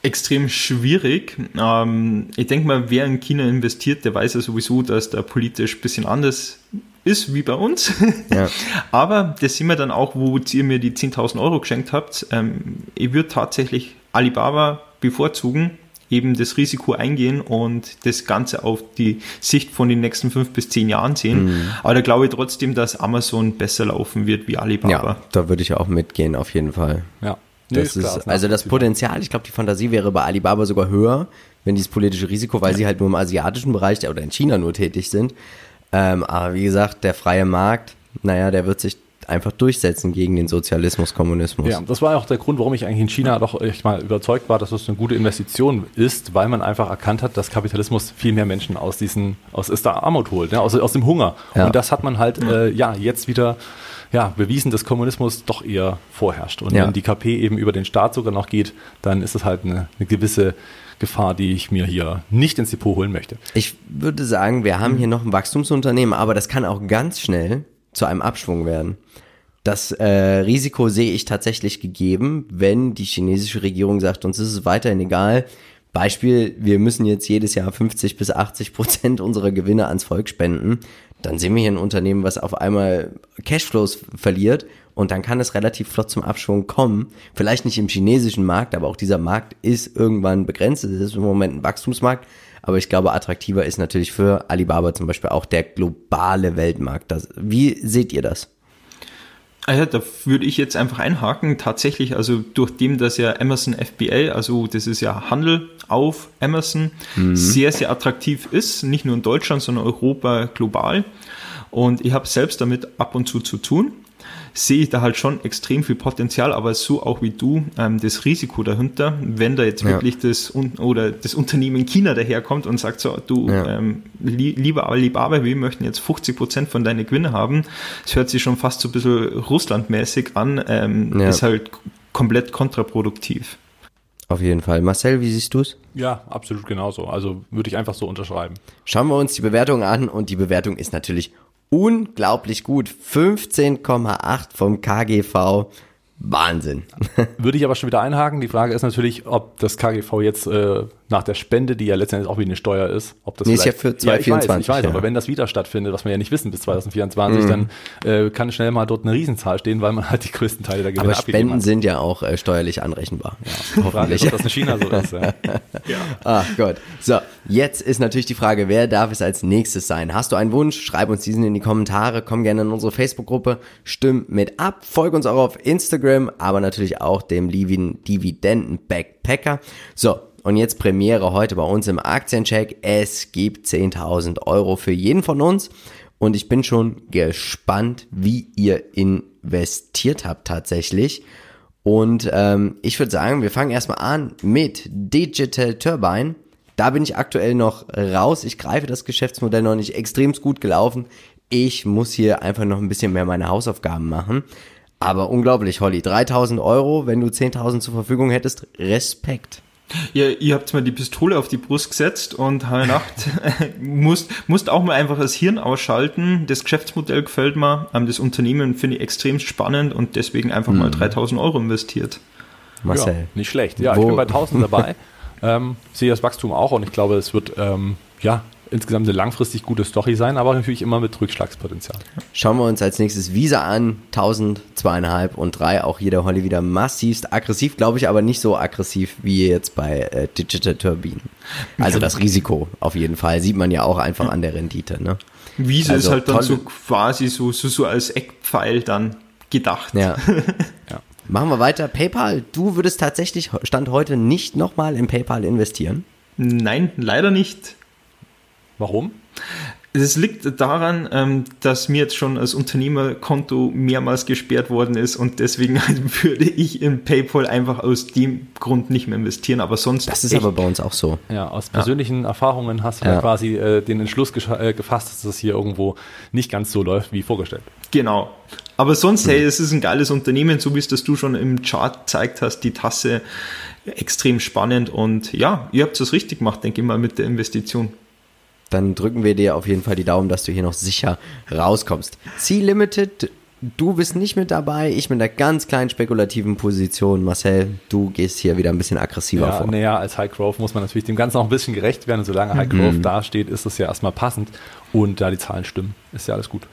Extrem schwierig. Ähm, ich denke mal, wer in China investiert, der weiß ja sowieso, dass da politisch ein bisschen anders ist wie bei uns. Ja. Aber das sehen wir dann auch, wo ihr mir die 10.000 Euro geschenkt habt. Ähm, ich würde tatsächlich Alibaba bevorzugen, eben das Risiko eingehen und das Ganze auf die Sicht von den nächsten fünf bis zehn Jahren sehen. Mhm. Aber da glaube ich trotzdem, dass Amazon besser laufen wird wie Alibaba. Ja, da würde ich auch mitgehen, auf jeden Fall. Ja. Das ist, also das Potenzial, ich glaube, die Fantasie wäre bei Alibaba sogar höher, wenn dieses politische Risiko, weil sie halt nur im asiatischen Bereich oder in China nur tätig sind. Ähm, aber wie gesagt, der freie Markt, naja, der wird sich einfach durchsetzen gegen den Sozialismus, Kommunismus. Ja, das war auch der Grund, warum ich eigentlich in China doch echt mal überzeugt war, dass das eine gute Investition ist, weil man einfach erkannt hat, dass Kapitalismus viel mehr Menschen aus diesen, aus aus der Armut holt, ne? aus, aus dem Hunger. Ja. Und das hat man halt, äh, ja, jetzt wieder ja, bewiesen, dass Kommunismus doch eher vorherrscht. Und Ja. wenn die KP eben über den Staat sogar noch geht, dann ist das halt eine, eine gewisse Gefahr, die ich mir hier nicht ins Depot holen möchte. Ich würde sagen, wir haben hier noch ein Wachstumsunternehmen, aber das kann auch ganz schnell zu einem Abschwung werden. Das äh, Risiko sehe ich tatsächlich gegeben, wenn die chinesische Regierung sagt, uns ist es weiterhin egal. Beispiel, wir müssen jetzt jedes Jahr 50 bis 80 Prozent unserer Gewinne ans Volk spenden. Dann sehen wir hier ein Unternehmen, was auf einmal Cashflows verliert und dann kann es relativ flott zum Abschwung kommen. Vielleicht nicht im chinesischen Markt, aber auch dieser Markt ist irgendwann begrenzt. Es ist im Moment ein Wachstumsmarkt. Aber ich glaube, attraktiver ist natürlich für Alibaba zum Beispiel auch der globale Weltmarkt. Das, wie seht ihr das? Ja, da würde ich jetzt einfach einhaken. Tatsächlich, also durch dem, dass ja Amazon FBA, also das ist ja Handel auf Amazon, sehr, sehr attraktiv ist, nicht nur in Deutschland, sondern Europa global. Und ich habe selbst damit ab und zu zu tun. Sehe ich da halt schon extrem viel Potenzial, aber so auch wie du, ähm, das Risiko dahinter, wenn da jetzt Ja. wirklich das Un oder das Unternehmen China daherkommt und sagt so, du, Ja. ähm, li lieber Alibaba, wir möchten jetzt 50 Prozent von deinen Gewinne haben. Es hört sich schon fast so ein bisschen Russlandmäßig an, ähm, Ja. ist halt komplett kontraproduktiv. Auf jeden Fall. Marcel, wie siehst du's? Ja, absolut genauso. Also würde ich einfach so unterschreiben. Schauen wir uns die Bewertung an und die Bewertung ist natürlich unglaublich gut. 15,8 vom KGV. Wahnsinn. Würde ich aber schon wieder einhaken. Die Frage ist natürlich, ob das KGV jetzt äh, nach der Spende, die ja letztendlich auch wie eine Steuer ist, ob das Nee, ist ja für Ja, ich weiß, 2024, ich weiß, ja. aber wenn das wieder stattfindet, was wir ja nicht wissen bis 2024, Mhm. dann äh, kann schnell mal dort eine Riesenzahl stehen, weil man halt die größten Teile der Gewinne Aber Spenden hat. sind ja auch äh, steuerlich anrechenbar. Ja, Frage hoffentlich. ob das in China so ist. Ja. Ah Gott. So, jetzt ist natürlich die Frage, wer darf es als nächstes sein? Hast du einen Wunsch? Schreib uns diesen in die Kommentare, komm gerne in unsere Facebook-Gruppe, stimm mit ab, folg uns auch auf Instagram, aber natürlich auch dem lieben Dividenden-Backpacker. So, und jetzt Premiere heute bei uns im Aktiencheck. Es gibt 10.000 Euro für jeden von uns und ich bin schon gespannt, wie ihr investiert habt tatsächlich. Und ähm, ich würde sagen, wir fangen erstmal an mit Digital Turbine. Da bin ich aktuell noch raus. Ich greife das Geschäftsmodell noch nicht extremst gut gelaufen. Ich muss hier einfach noch ein bisschen mehr meine Hausaufgaben machen. Aber unglaublich, Holly. 3000 Euro, wenn du 10.000 zur Verfügung hättest. Respekt. Ja, ihr habt mal die Pistole auf die Brust gesetzt und heute Nacht musst, musst auch mal einfach das Hirn ausschalten. Das Geschäftsmodell gefällt mir, ähm, das Unternehmen finde ich extrem spannend und deswegen einfach mal 3000 Euro investiert. Marcel. Ja, nicht schlecht. Ja, Wo- ich bin bei 1000 dabei. ähm, sehe das Wachstum auch und ich glaube, es wird ähm, ja insgesamt eine langfristig gute Story sein, aber natürlich immer mit Rückschlagspotenzial. Schauen wir uns als nächstes Visa an. 1000, zweieinhalb und drei. Auch hier der Holly wieder massivst aggressiv, glaube ich, aber nicht so aggressiv wie jetzt bei äh, Digital Turbine. Also das Risiko auf jeden Fall. Sieht man ja auch einfach an der Rendite. Ne? Wiese Also ist halt dann so quasi so, so, so als Eckpfeil dann gedacht. Ja. Ja. Machen wir weiter. PayPal, du würdest tatsächlich Stand heute nicht nochmal in PayPal investieren. Nein, leider nicht. Warum? Das liegt daran, ähm, dass mir jetzt schon das Unternehmerkonto mehrmals gesperrt worden ist und deswegen würde ich in PayPal einfach aus dem Grund nicht mehr investieren. Aber sonst. Das ist aber bei uns auch so. Ja, aus persönlichen ja. Erfahrungen hast du ja. quasi äh, den Entschluss äh, gefasst, dass es hier irgendwo nicht ganz so läuft wie vorgestellt. Genau. Aber sonst, hm. hey, es ist ein geiles Unternehmen, so wie es das du schon im Chart gezeigt hast, die Tasse extrem spannend und ja, ihr habt es richtig gemacht, denke ich mal, mit der Investition dann drücken wir dir auf jeden Fall die Daumen, dass du hier noch sicher rauskommst. C-Limited, du bist nicht mit dabei, ich mit einer ganz kleinen spekulativen Position. Marcel, du gehst hier wieder ein bisschen aggressiver ja, vor. Naja, als High Growth muss man natürlich dem Ganzen auch ein bisschen gerecht werden. solange High Growth mhm. dasteht, ist es ja erstmal passend. Und da die Zahlen stimmen, ist ja alles gut.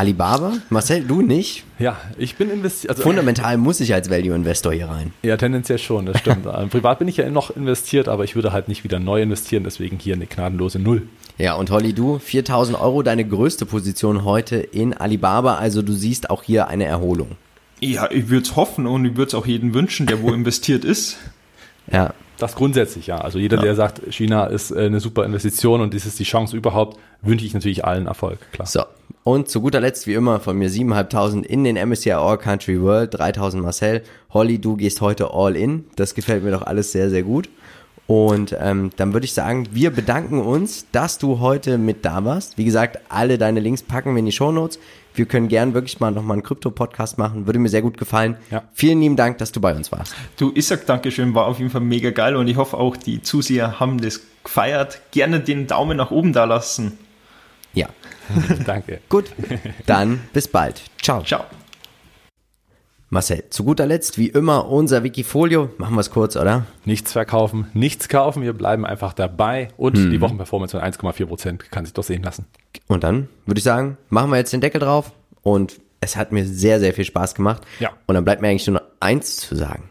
Alibaba? Marcel, du nicht? Ja, ich bin investiert. Also, Fundamental muss ich als Value-Investor hier rein. Ja, tendenziell schon, das stimmt. Privat bin ich ja noch investiert, aber ich würde halt nicht wieder neu investieren, deswegen hier eine gnadenlose Null. Ja, und Holly, du, 4000 Euro, deine größte Position heute in Alibaba, also du siehst auch hier eine Erholung. Ja, ich würde es hoffen und ich würde es auch jedem wünschen, der wo investiert ist. Ja. Das grundsätzlich, ja. Also jeder, ja. der sagt, China ist äh, eine super Investition und das ist die Chance überhaupt, wünsche ich natürlich allen Erfolg, klar. So. Und zu guter Letzt, wie immer, von mir 7.500 in den MSCI All Country World, 3.000 Marcel. Holly, du gehst heute all in. Das gefällt mir doch alles sehr, sehr gut. Und ähm, dann würde ich sagen, wir bedanken uns, dass du heute mit da warst. Wie gesagt, alle deine Links packen wir in die Show Notes. Wir können gern wirklich mal nochmal einen Krypto-Podcast machen. Würde mir sehr gut gefallen. Ja. Vielen lieben Dank, dass du bei uns warst. Du, ich sag Dankeschön, war auf jeden Fall mega geil und ich hoffe auch die Zuseher haben das gefeiert. Gerne den Daumen nach oben da lassen. Ja. Danke. Gut. Dann bis bald. Ciao. Ciao. Marcel, zu guter Letzt, wie immer, unser Wikifolio. Machen wir es kurz, oder? Nichts verkaufen, nichts kaufen. Wir bleiben einfach dabei. Und hm. die Wochenperformance von 1,4 Prozent kann sich doch sehen lassen. Und dann würde ich sagen, machen wir jetzt den Deckel drauf. Und es hat mir sehr, sehr viel Spaß gemacht. Ja. Und dann bleibt mir eigentlich nur noch eins zu sagen.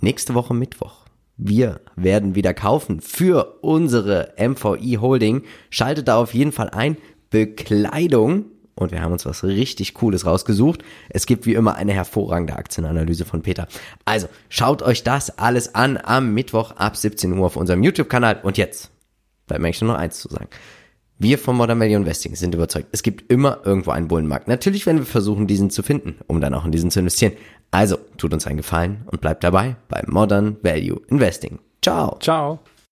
Nächste Woche Mittwoch. Wir werden wieder kaufen für unsere MVI Holding. Schaltet da auf jeden Fall ein. Bekleidung und wir haben uns was richtig Cooles rausgesucht. Es gibt wie immer eine hervorragende Aktienanalyse von Peter. Also schaut euch das alles an am Mittwoch ab 17 Uhr auf unserem YouTube-Kanal. Und jetzt bleibt mir eigentlich nur noch eins zu sagen. Wir von Modern Value Investing sind überzeugt, es gibt immer irgendwo einen Bullenmarkt. Natürlich werden wir versuchen, diesen zu finden, um dann auch in diesen zu investieren. Also tut uns einen Gefallen und bleibt dabei bei Modern Value Investing. Ciao. Ciao.